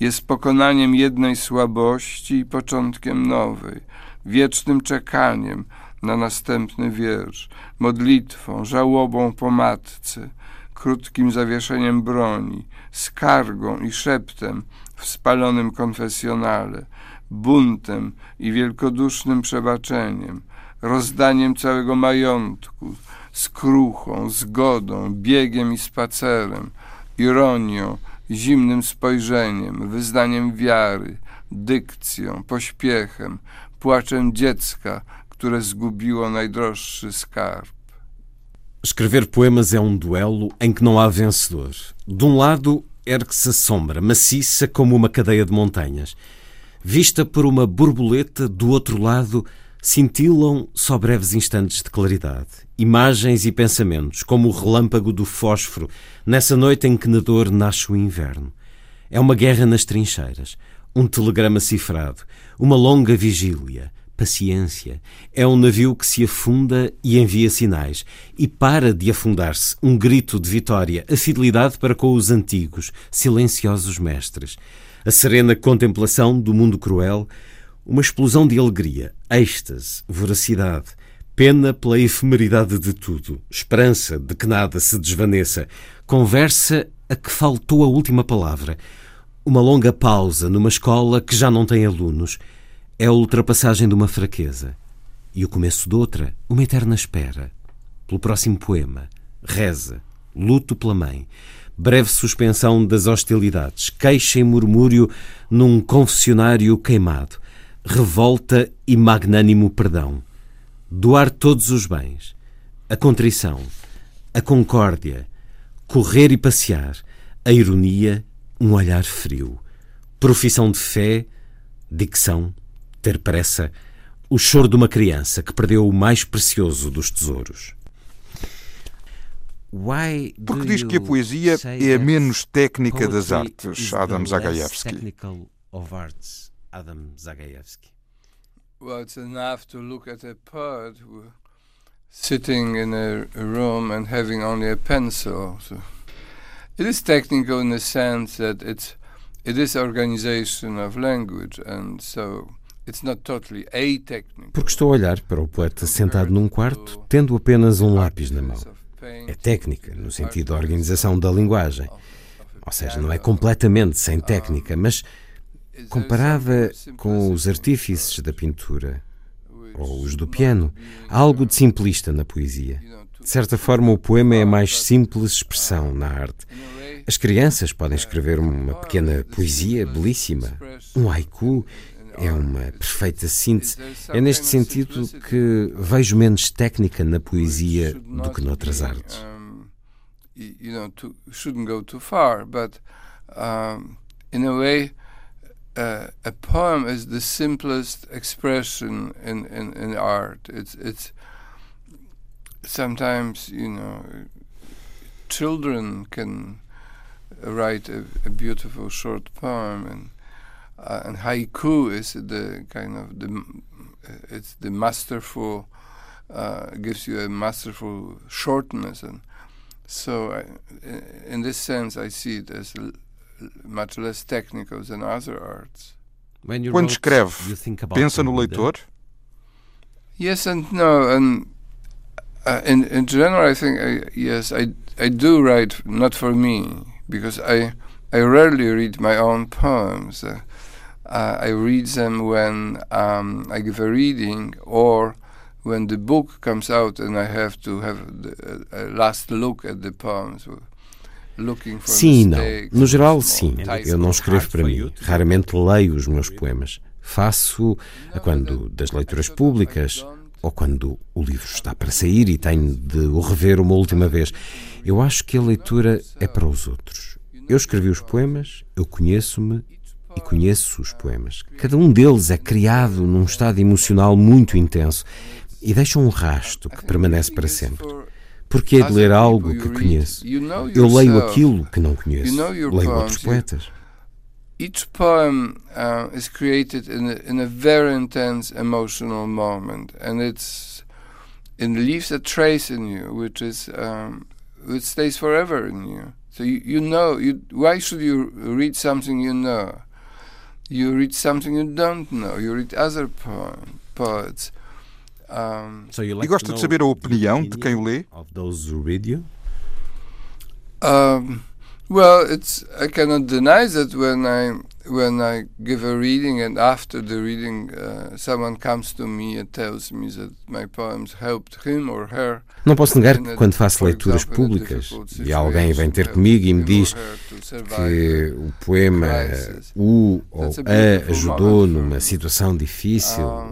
Jest pokonaniem jednej słabości i początkiem nowej, wiecznym czekaniem na następny wiersz, modlitwą, żałobą po matce, krótkim zawieszeniem broni, skargą i szeptem w spalonym konfesjonale, buntem i wielkodusznym przebaczeniem, rozdaniem całego majątku, skruchą, zgodą, biegiem i spacerem, ironią, zimnym spojrzeniem, wyznaniem wiary, dykcją, pośpiechem, płaczem dziecka, które zgubiło najdroższy skarb. Escrever poemas é um duelo em que não há vencedor. De um lado, ergue-se a sombra, maciça como uma cadeia de montanhas. Vista por uma borboleta, do outro lado, cintilam só breves instantes de claridade. Imagens e pensamentos, como o relâmpago do fósforo, nessa noite em que na dor nasce o inverno. É uma guerra nas trincheiras, um telegrama cifrado, uma longa vigília paciência. É um navio que se afunda e envia sinais. E para de afundar-se um grito de vitória, a fidelidade para com os antigos, silenciosos mestres. A serena contemplação do mundo cruel, uma explosão de alegria, êxtase, voracidade, pena pela efemeridade de tudo, esperança de que nada se desvaneça, conversa a que faltou a última palavra, uma longa pausa numa escola que já não tem alunos é a ultrapassagem de uma fraqueza e o começo de outra, uma eterna espera. Pelo próximo poema, reza, luto pela mãe, breve suspensão das hostilidades, queixa e murmúrio num confessionário queimado, revolta e magnânimo perdão, doar todos os bens, a contrição, a concórdia, correr e passear, a ironia, um olhar frio, profissão de fé, dicção, ter pressa, o choro de uma criança que perdeu o mais precioso dos tesouros. Porque diz que a poesia é a menos técnica das artes, Adam Zagajewski. Well, it's enough to look at a poet sitting in a room and having only a pencil. So it is technical in the sense that it's it is organization of language, and so porque estou a olhar para o poeta sentado num quarto, tendo apenas um lápis na mão. É técnica, no sentido da organização da linguagem. Ou seja, não é completamente sem técnica, mas comparava com os artífices da pintura ou os do piano. Há algo de simplista na poesia. De certa forma, o poema é a mais simples expressão na arte. As crianças podem escrever uma pequena poesia belíssima, um haiku, é uma perfeita síntese. É neste sentido que vejo menos técnica na poesia do que noutras artes. You know, to, shouldn't go too far, but um, in a way, uh, a poem is the simplest expression in, in, in art. It's it's sometimes you know children can write a, a beautiful short poem and uh, and haiku is the kind of the it's the masterful uh, gives you a masterful shortness and so I, in this sense I see it as much less technical than other arts. Quando escreve, pensa no leitor? Yes and no, and uh, in in general, I think I, yes, I I do write not for me because I I rarely read my own poems. Uh, uh, I read them when um, I give a reading or when the book comes out and I have to have the, a last look at the poems. Sim e não. No geral, sim. Eu não escrevo para mim. Raramente leio os meus poemas. Faço quando das leituras públicas ou quando o livro está para sair e tenho de o rever uma última vez. Eu acho que a leitura é para os outros. Eu escrevi os poemas, eu conheço-me e conheço os poemas. Cada um deles é criado num estado emocional muito intenso e deixa um rasto que permanece para sempre. Porque é de ler algo que conheço? Eu leio aquilo que não conheço. Leio outros poetas. Each poem uh, is created in a, in a very intense emotional moment, and it's it leaves a trace in you, which is um, which stays forever in you. So you, you know you why should you read something you know? You read something you don't know. You read other poem, poets. Um, so you like e gosta de saber a opinião de quem o lê? Of those who read you? Um, well, it's I cannot deny that when I when I give a reading and after the reading uh, someone comes to me and tells me that my poems helped him or her. Não posso negar que quando faço leituras públicas e alguém vem ter comigo e me diz que o poema o ou a ajudou numa situação difícil, a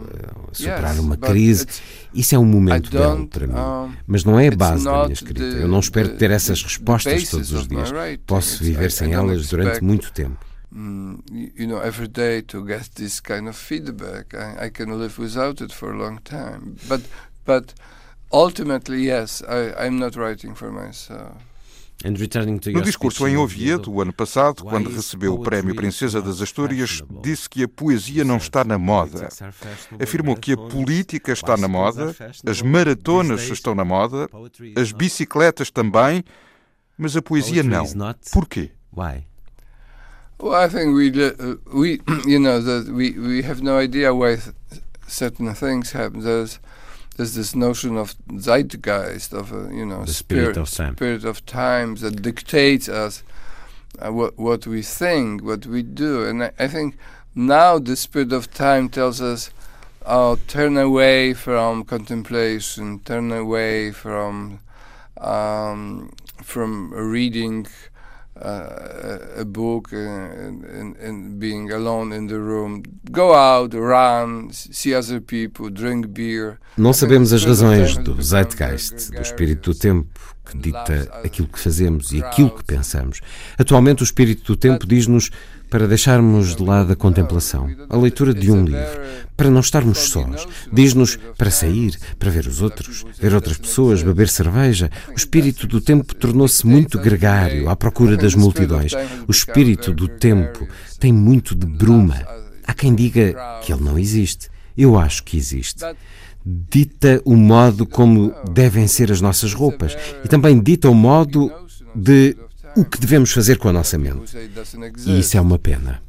superar uma crise, isso é um momento belo para mim. Mas não é a base da minha escrita. Eu não espero ter essas respostas todos os dias. Posso viver sem elas durante muito tempo. Mm, you know, every day to get this kind of feedback. I, I can live without it for a long time. But, but ultimately, yes, I, I'm not writing for myself. No discurso em Oviedo, o ano passado, quando recebeu o Prémio Princesa das Astúrias, disse que a poesia não está na moda. Afirmou que a política está na moda, as maratonas estão na moda, as bicicletas também, mas a poesia não. Porquê? Well, I think we uh, we you know that we we have no idea why certain things happen. There's there's this notion of zeitgeist of a, you know the spirit, spirit of time spirit of time that dictates us uh, what what we think, what we do, and I, I think now the spirit of time tells us, "Oh, turn away from contemplation, turn away from." Um, from reading uh, a book and, and, and, being alone in the room. Go out, run, see other people, drink beer. Não sabemos as razões do zeitgeist, do espírito do tempo, que dita aquilo que fazemos e aquilo que pensamos. Atualmente, o espírito do tempo diz-nos para deixarmos de lado a contemplação, a leitura de um livro, para não estarmos sós. Diz-nos para sair, para ver os outros, ver outras pessoas, beber cerveja. O espírito do tempo tornou-se muito gregário, à procura das multidões. O espírito do tempo tem muito de bruma. Há quem diga que ele não existe. Eu acho que existe. Dita o modo como devem ser as nossas roupas e também dita o modo de o que devemos fazer com a nossa mente. E isso é uma pena.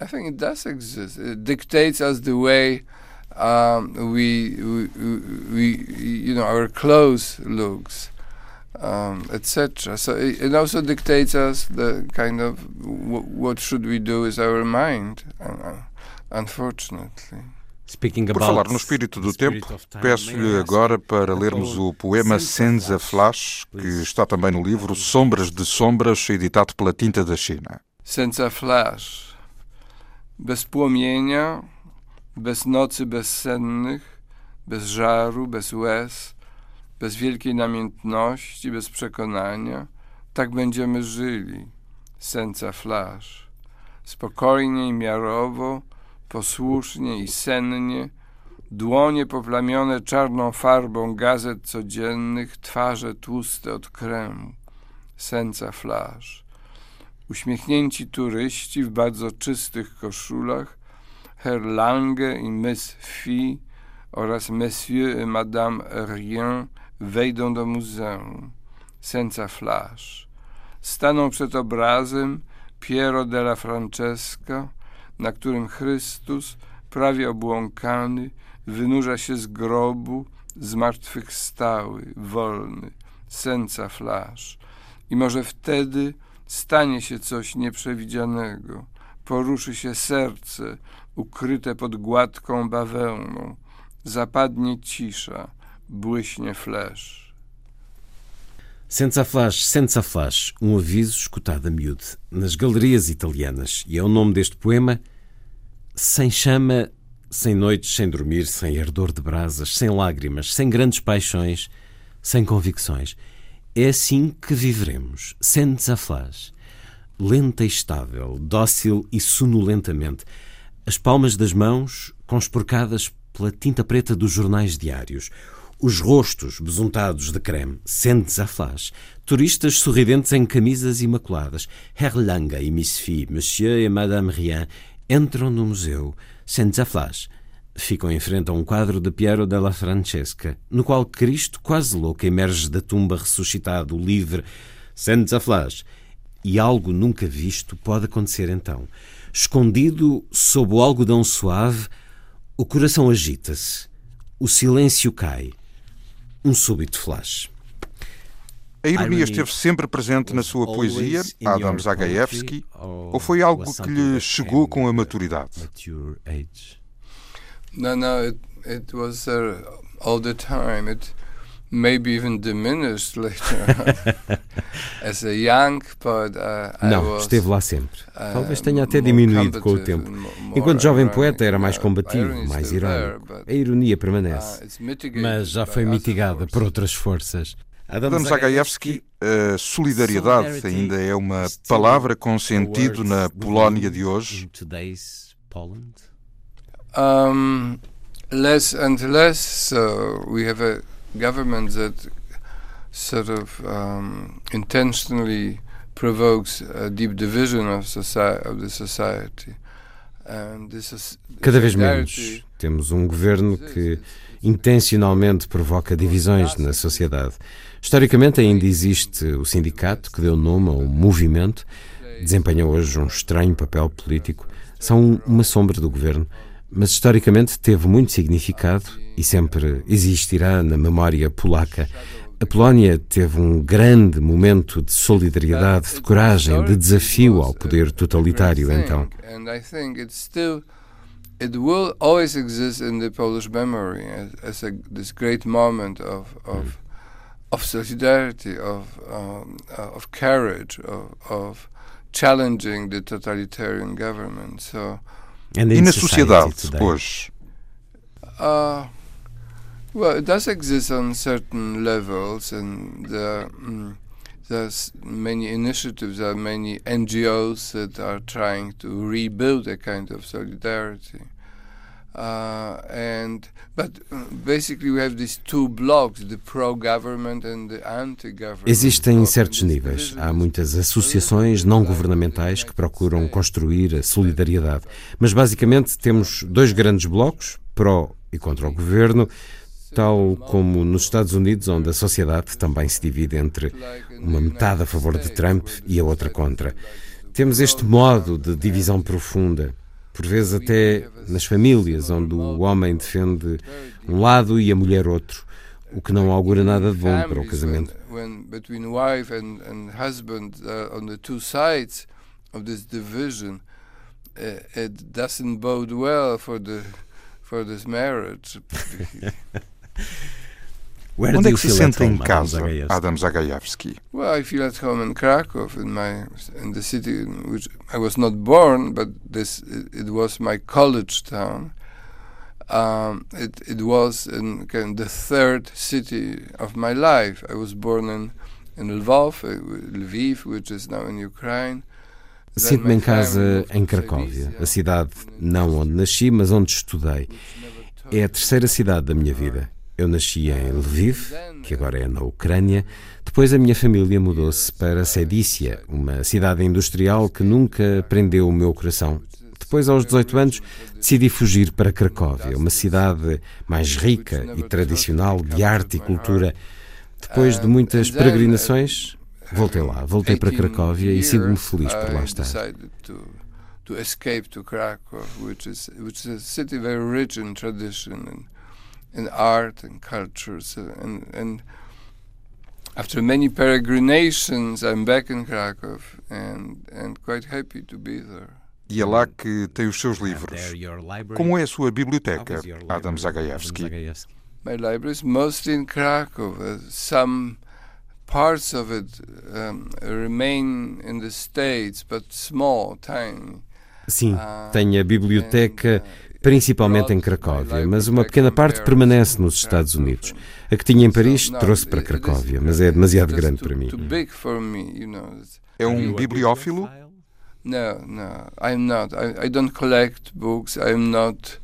Um, we, we, we, you know, our clothes looks, um, etc. So it, it, also dictates us the kind of what should we do with our mind, uh, unfortunately. Por falar no espírito do tempo, peço-lhe agora para lermos o poema Senza Flash, que está também no livro Sombras de Sombras, editado pela Tinta da China. Senza Flash. Bez płomienia, bez nocy bezsennych, bez żaru, bez łez, bez wielkiej namiętności, bez przekonania, tak będziemy żyli. Senza Flash. Spokojnie i miarowo, posłusznie i sennie, dłonie poplamione czarną farbą gazet codziennych, twarze tłuste od kremu, senca flasz. Uśmiechnięci turyści w bardzo czystych koszulach, Herr Lange i Miss Phi oraz Monsieur et Madame Rien wejdą do muzeum. Senza flash. Staną przed obrazem Piero della Francesca, na którym Chrystus, prawie obłąkany, wynurza się z grobu, zmartwychwstały, wolny, senca flasz. I może wtedy stanie się coś nieprzewidzianego. Poruszy się serce, ukryte pod gładką bawełną. Zapadnie cisza, błyśnie flesz. Senza Flash, Senza Flash, um aviso escutado a miúdo nas galerias italianas, e é o nome deste poema sem chama, sem noites, sem dormir, sem ardor de brasas, sem lágrimas, sem grandes paixões, sem convicções. É assim que viveremos, senza flash, lenta e estável, dócil e sonolentamente, as palmas das mãos conspurcadas pela tinta preta dos jornais diários, os rostos besuntados de creme, sentes a flash, turistas sorridentes em camisas imaculadas, Herr Lange e Miss Phi, Monsieur e Madame Rien, entram no museu, sentes a flash, ficam em frente a um quadro de Piero della Francesca, no qual Cristo, quase louco, emerge da tumba ressuscitado, livre, sentes a flash, e algo nunca visto pode acontecer então. Escondido sob o algodão suave, o coração agita-se, o silêncio cai um súbito flash. A ironia esteve sempre presente na sua poesia, Adam Zagajewski, ou foi algo que lhe chegou com a maturidade? No, no, it, it was there all the time. It maybe even diminished later. As a young poet, uh, Não, was, esteve lá sempre. Talvez tenha até diminuído com o tempo. Enquanto jovem poeta era mais combativo, mais irónico. A ironia permanece, uh, mas já foi mitigada por outras forças. Adam Zagajewski, a solidariedade ainda é uma palavra com sentido na Polónia de hoje? Um, less and less so. We have a government that sort of um, intentionally provokes a deep division of, society, of the society. Cada vez menos. Temos um governo que intencionalmente provoca divisões na sociedade. Historicamente ainda existe o sindicato que deu nome ao movimento, desempenha hoje um estranho papel político, são uma sombra do governo, mas historicamente teve muito significado e sempre existirá na memória polaca. A Polónia teve um grande momento de solidariedade, de coragem, de desafio ao poder totalitário então. It will always exist in the Polish memory as, a, this great moment of, of, of solidarity, of, um, of courage, of, of challenging the totalitarian government. So, e na sociedade hoje? Uh, well, it does exist on certain levels, and there, mm, there's many initiatives, there are many NGOs that are trying to rebuild a kind of solidarity. Uh, and but uh, basically we have these two blocks, the pro-government and the anti-government. Existem certos níveis. Há muitas associações não governamentais que procuram construir a solidariedade. Mas basicamente temos dois grandes blocos, pró e contra o governo, tal como nos Estados Unidos, onde a sociedade também se divide entre uma metade a favor de Trump e a outra contra. Temos este modo de divisão profunda, por vezes até nas famílias, onde o homem defende um lado e a mulher outro, o que não augura nada de bom para o casamento. Where Onde é que se sente em casa, Adam Zagajewski? Well, I feel at home in Krakow, in my in the city in which I was not born, but this it, was my college town. Um, it it was in kind of the third city of my life. I was born in in Lvov, uh, Lviv, which is now in Ukraine. Sinto-me em casa em Cracóvia, a cidade não onde nasci, mas onde estudei. É a terceira cidade da minha vida. Eu nasci em Lviv, que agora é na Ucrânia. Depois a minha família mudou-se para Sedícia, uma cidade industrial que nunca prendeu o meu coração. Depois, aos 18 anos, decidi fugir para Cracóvia, uma cidade mais rica e tradicional de arte e cultura. Depois de muitas peregrinações, voltei lá, voltei para Cracóvia e sinto-me feliz por lá estar. To escape to Krakow, which is which is a city very rich in tradition and in art and culture, and and after many peregrinations, I'm back in Krakow and and quite happy to be there. E é lá que tem os seus livros. Como é a sua biblioteca, Adam Zagajewski? My library is mostly in Krakow. Uh, some parts of it um, remain in the States, but small, tiny. Sim, uh, tenho a biblioteca uh, principalmente em Cracóvia, mas uma pequena parte permanece nos Estados Unidos. A que tinha em Paris trouxe para Cracóvia, mas é demasiado grande para mim. É um bibliófilo? No, no, I'm not. I, I don't collect books. I'm not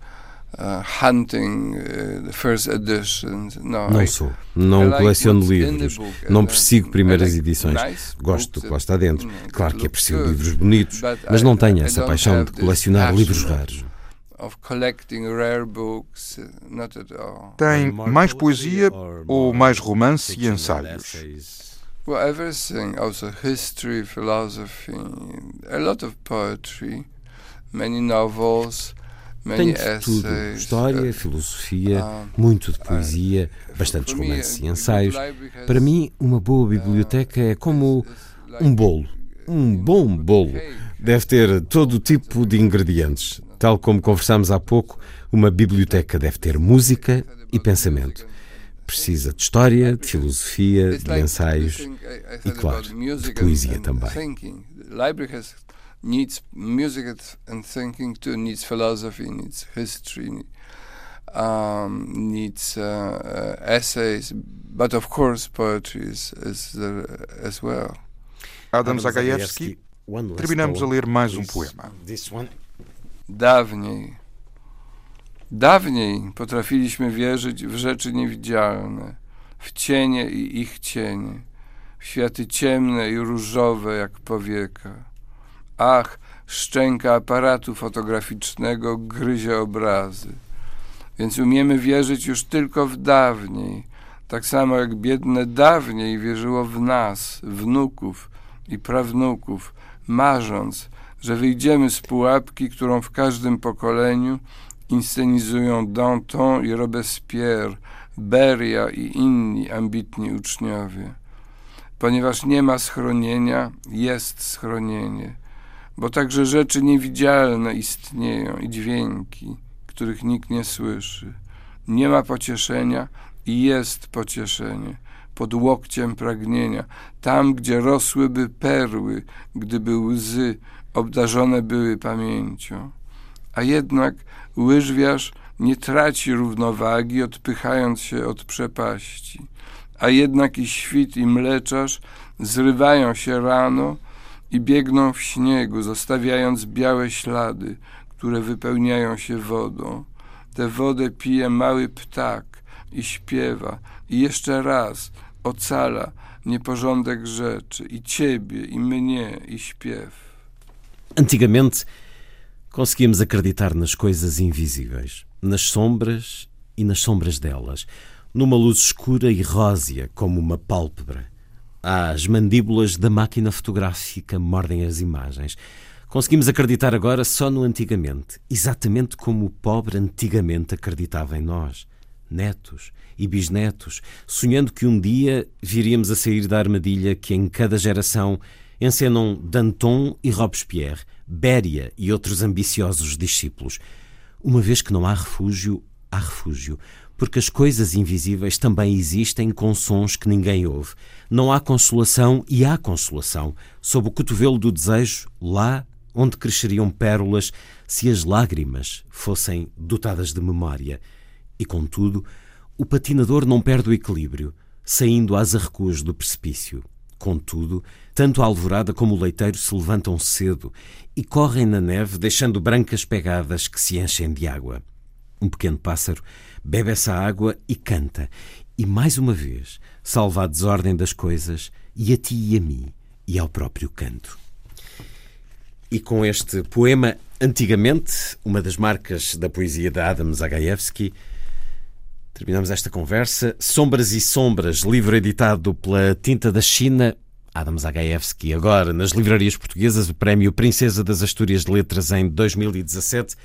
uh, hunting uh, the first editions. No, não sou. Não coleciono livros. Não persigo primeiras edições. Gosto do que lá está dentro. Claro que aprecio livros bonitos, mas não tenho essa paixão de colecionar livros raros. Uh, Tem mais poesia ou mais romance e ensaios? Well, everything, also history, philosophy, a lot of poetry, many novels. Tenho de tudo: história, uh, filosofia, uh, muito de poesia, bastantes romances e ensaios. Para mim, uma boa biblioteca é como um bolo. Um bom bolo. Deve ter todo o tipo de ingredientes. Tal como conversámos há pouco, uma biblioteca deve ter música e pensamento. Precisa de história, de filosofia, de ensaios e, claro, de poesia também. needs music and thinking too, needs philosophy, needs history, um, needs uh, uh, essays, but of course poetry is, is there as well. Adam Zagajewski, terminamos a ler mais um poema. Dawniej Dawniej potrafiliśmy wierzyć w rzeczy niewidzialne, w cienie i ich cienie, w światy ciemne i różowe jak powieka. Ach, szczęka aparatu fotograficznego gryzie obrazy. Więc umiemy wierzyć już tylko w dawniej, tak samo jak biedne dawniej wierzyło w nas, wnuków i prawnuków, marząc, że wyjdziemy z pułapki, którą w każdym pokoleniu inscenizują Danton i Robespierre, Beria i inni ambitni uczniowie. Ponieważ nie ma schronienia, jest schronienie, bo także rzeczy niewidzialne istnieją i dźwięki, których nikt nie słyszy. Nie ma pocieszenia i jest pocieszenie pod łokciem pragnienia, tam, gdzie rosłyby perły, gdyby łzy obdarzone były pamięcią. A jednak łyżwiarz nie traci równowagi, odpychając się od przepaści, a jednak i świt i mleczarz zrywają się rano i biegną w śniegu, zostawiając białe ślady, które wypełniają się wodą. Tę wodę pije mały ptak i śpiewa, i jeszcze raz ocala nieporządek rzeczy, i ciebie, i mnie, i śpiew. Antigamente conseguíamos acreditar nas coisas invisíveis, nas sombras e nas sombras delas. numa luz escura e rósea como uma pálpebra. As mandíbulas da máquina fotográfica mordem as imagens. Conseguimos acreditar agora só no antigamente, exatamente como o pobre antigamente acreditava em nós, netos e bisnetos, sonhando que um dia viríamos a sair da armadilha que em cada geração encenam Danton e Robespierre, Béria e outros ambiciosos discípulos. Uma vez que não há refúgio, há refúgio, porque as coisas invisíveis também existem com sons que ninguém ouve. Não há consolação e há consolação, sob o cotovelo do desejo, lá onde cresceriam pérolas se as lágrimas fossem dotadas de memória. E contudo, o patinador não perde o equilíbrio, saindo às arrecuas do precipício. Contudo, tanto a alvorada como o leiteiro se levantam cedo e correm na neve, deixando brancas pegadas que se enchem de água. Um pequeno pássaro bebe essa água e canta, e mais uma vez salva a desordem das coisas e a ti e a mim e ao próprio canto. E com este poema, antigamente, uma das marcas da poesia de Adam Zagajewski, terminamos esta conversa. Sombras e Sombras, livro editado pela Tinta da China. Adam Zagajewski, agora nas livrarias portuguesas, o prémio Princesa das Astúrias de Letras em 2017.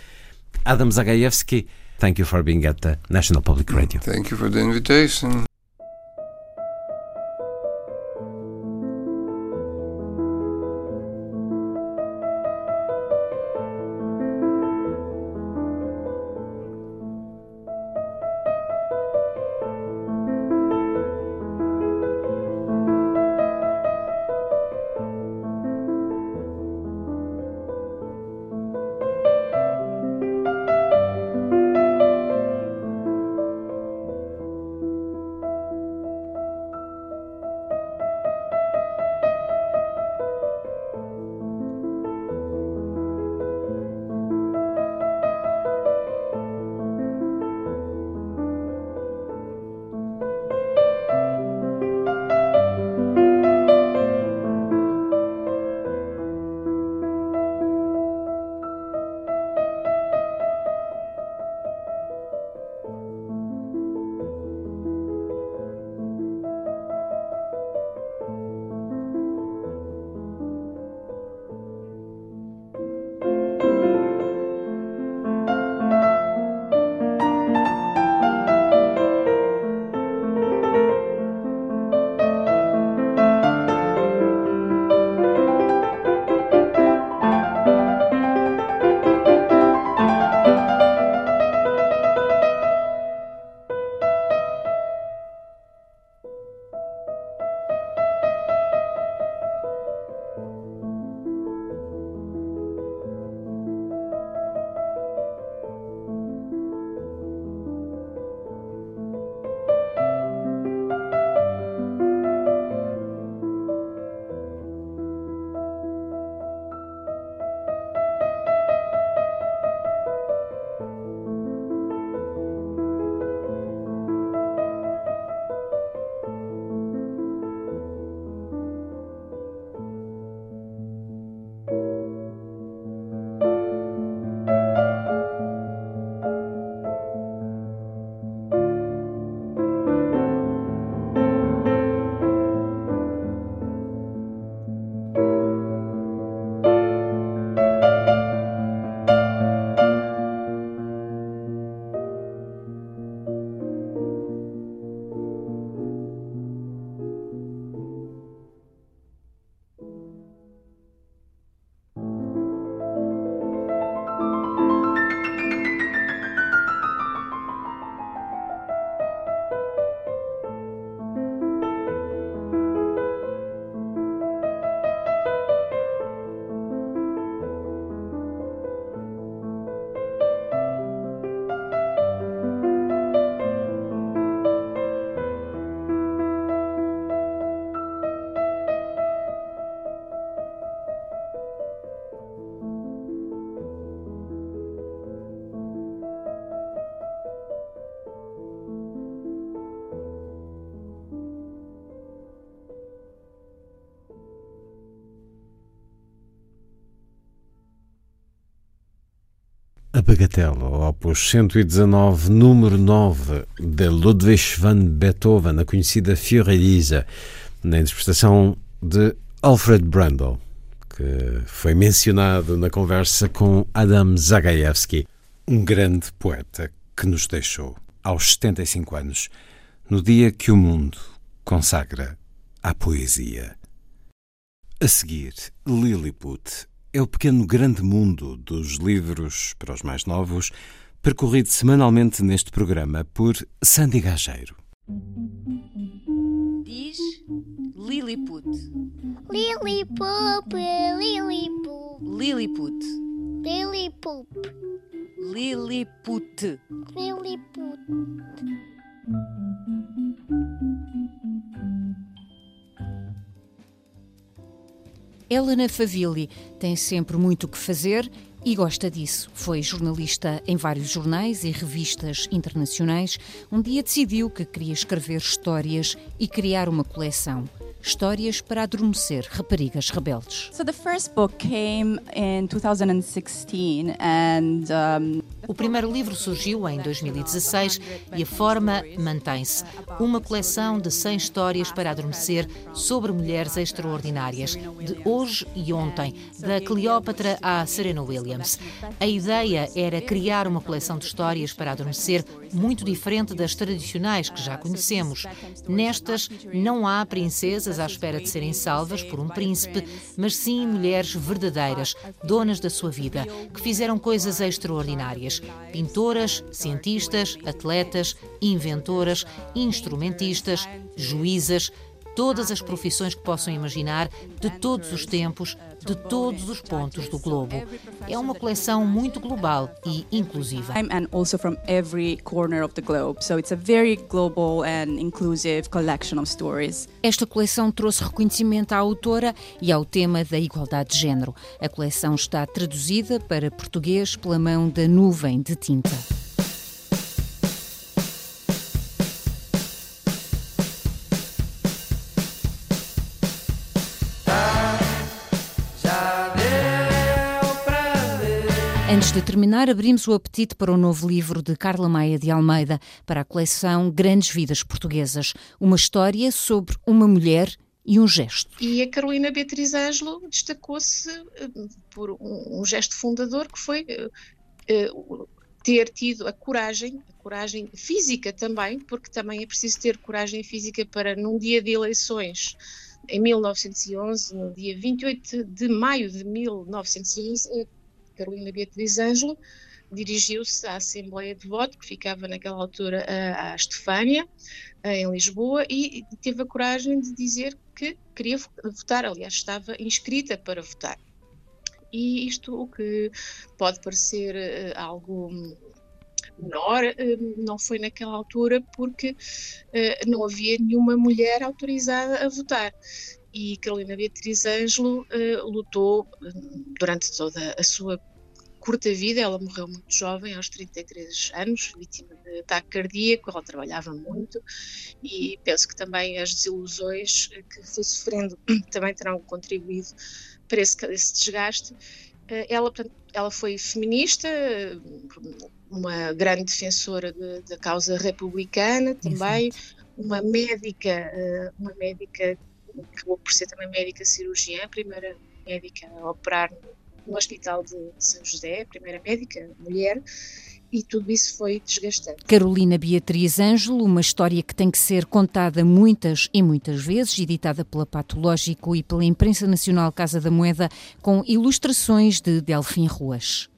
Adam Zagajewski, Thank you for being at the National Public Radio. Thank you for the invitation. Bagatelle, opus 119, número 9, de Ludwig van Beethoven, a conhecida Fiorelisa, na interpretação de Alfred Brandl, que foi mencionado na conversa com Adam Zagajewski, um grande poeta que nos deixou aos 75 anos, no dia que o mundo consagra à poesia. A seguir, Lilliput é o pequeno grande mundo dos livros para os mais novos, percorrido semanalmente neste programa por Sandy Gageiro. Diz Lilliput. Lilliput, Lilliput. Lilliput. Lilliput. Lilliput. Lilliput. Helena Favilli tem sempre muito o que fazer e gosta disso. Foi jornalista em vários jornais e revistas internacionais. Um dia decidiu que queria escrever histórias e criar uma coleção. Histórias para adormecer raparigas rebeldes. So the first book came in 2016 and um... O primeiro livro surgiu em 2016 e a forma mantém-se. Uma coleção de 100 histórias para adormecer sobre mulheres extraordinárias, de hoje e ontem, da Cleópatra à Serena Williams. A ideia era criar uma coleção de histórias para adormecer muito diferente das tradicionais que já conhecemos. Nestas, não há princesas à espera de serem salvas por um príncipe, mas sim mulheres verdadeiras, donas da sua vida, que fizeram coisas extraordinárias pintoras, cientistas, atletas, inventoras, instrumentistas, juízas, todas as profissões que possam imaginar, de todos os tempos, de todos os pontos do globo. É uma coleção muito global e inclusiva. And also from every corner of the globe. So it's a very global and inclusive collection of stories. Esta coleção trouxe reconhecimento à autora e ao tema da igualdade de género. A coleção está traduzida para português pela mão da Nuvem de Tinta. Antes de terminar, abrimos o apetite para o novo livro de Carla Maia de Almeida, para a coleção Grandes Vidas Portuguesas. Uma história sobre uma mulher e um gesto. E a Carolina Beatriz Ângelo destacou-se eh, por um, gesto fundador que foi uh, ter tido a coragem, a coragem física também, porque também é preciso ter coragem física para, num dia de eleições, em 1911, no dia 28 de maio de 1911, Carolina Beatriz Ângelo, dirigiu-se à Assembleia de Voto, que ficava naquela altura à Estefânia, em Lisboa, e teve a coragem de dizer que queria votar, aliás, estava inscrita para votar. E isto, o que pode parecer uh, algo menor, uh, não foi naquela altura porque uh, não havia nenhuma mulher autorizada a votar e Carolina Beatriz Ângelo uh, lutou durante toda a sua curta vida, ela morreu muito jovem, aos 33 anos, vítima de ataque cardíaco, ela trabalhava muito e penso que também as desilusões que foi sofrendo também terão contribuído para esse, esse desgaste. Eh, ela, ela foi feminista, uma grande defensora da de causa republicana também, Exato. uma médica, eh, uma médica que acabou por ser também médica cirurgiã, primeira médica a operar no Hospital de São José, primeira médica, mulher, e tudo isso foi desgastante. Carolina Beatriz Ângelo, uma história que tem que ser contada muitas e muitas vezes, editada pela Patológico e pela Imprensa Nacional Casa da Moeda, com ilustrações de Delfim Ruas.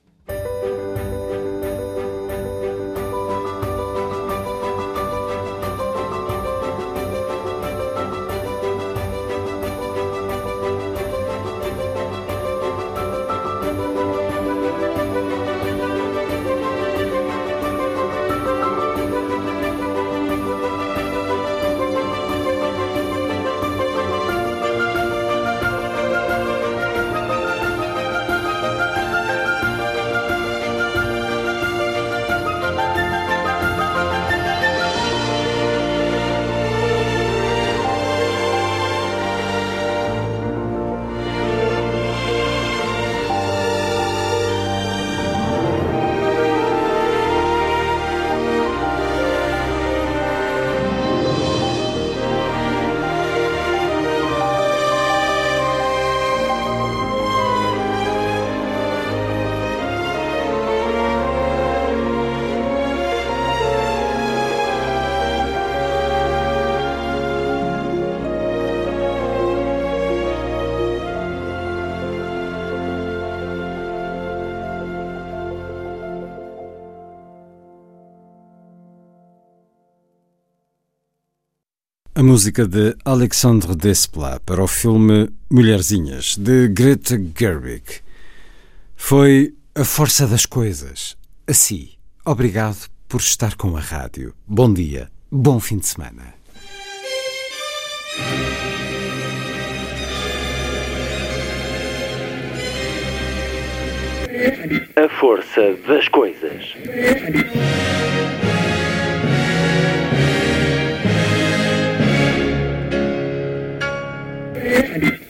A música de Alexandre Desplat para o filme Mulherzinhas, de Greta Gerwig. Foi a força das coisas. Assim, obrigado por estar com a rádio. Bom dia, bom fim de semana. A força das coisas.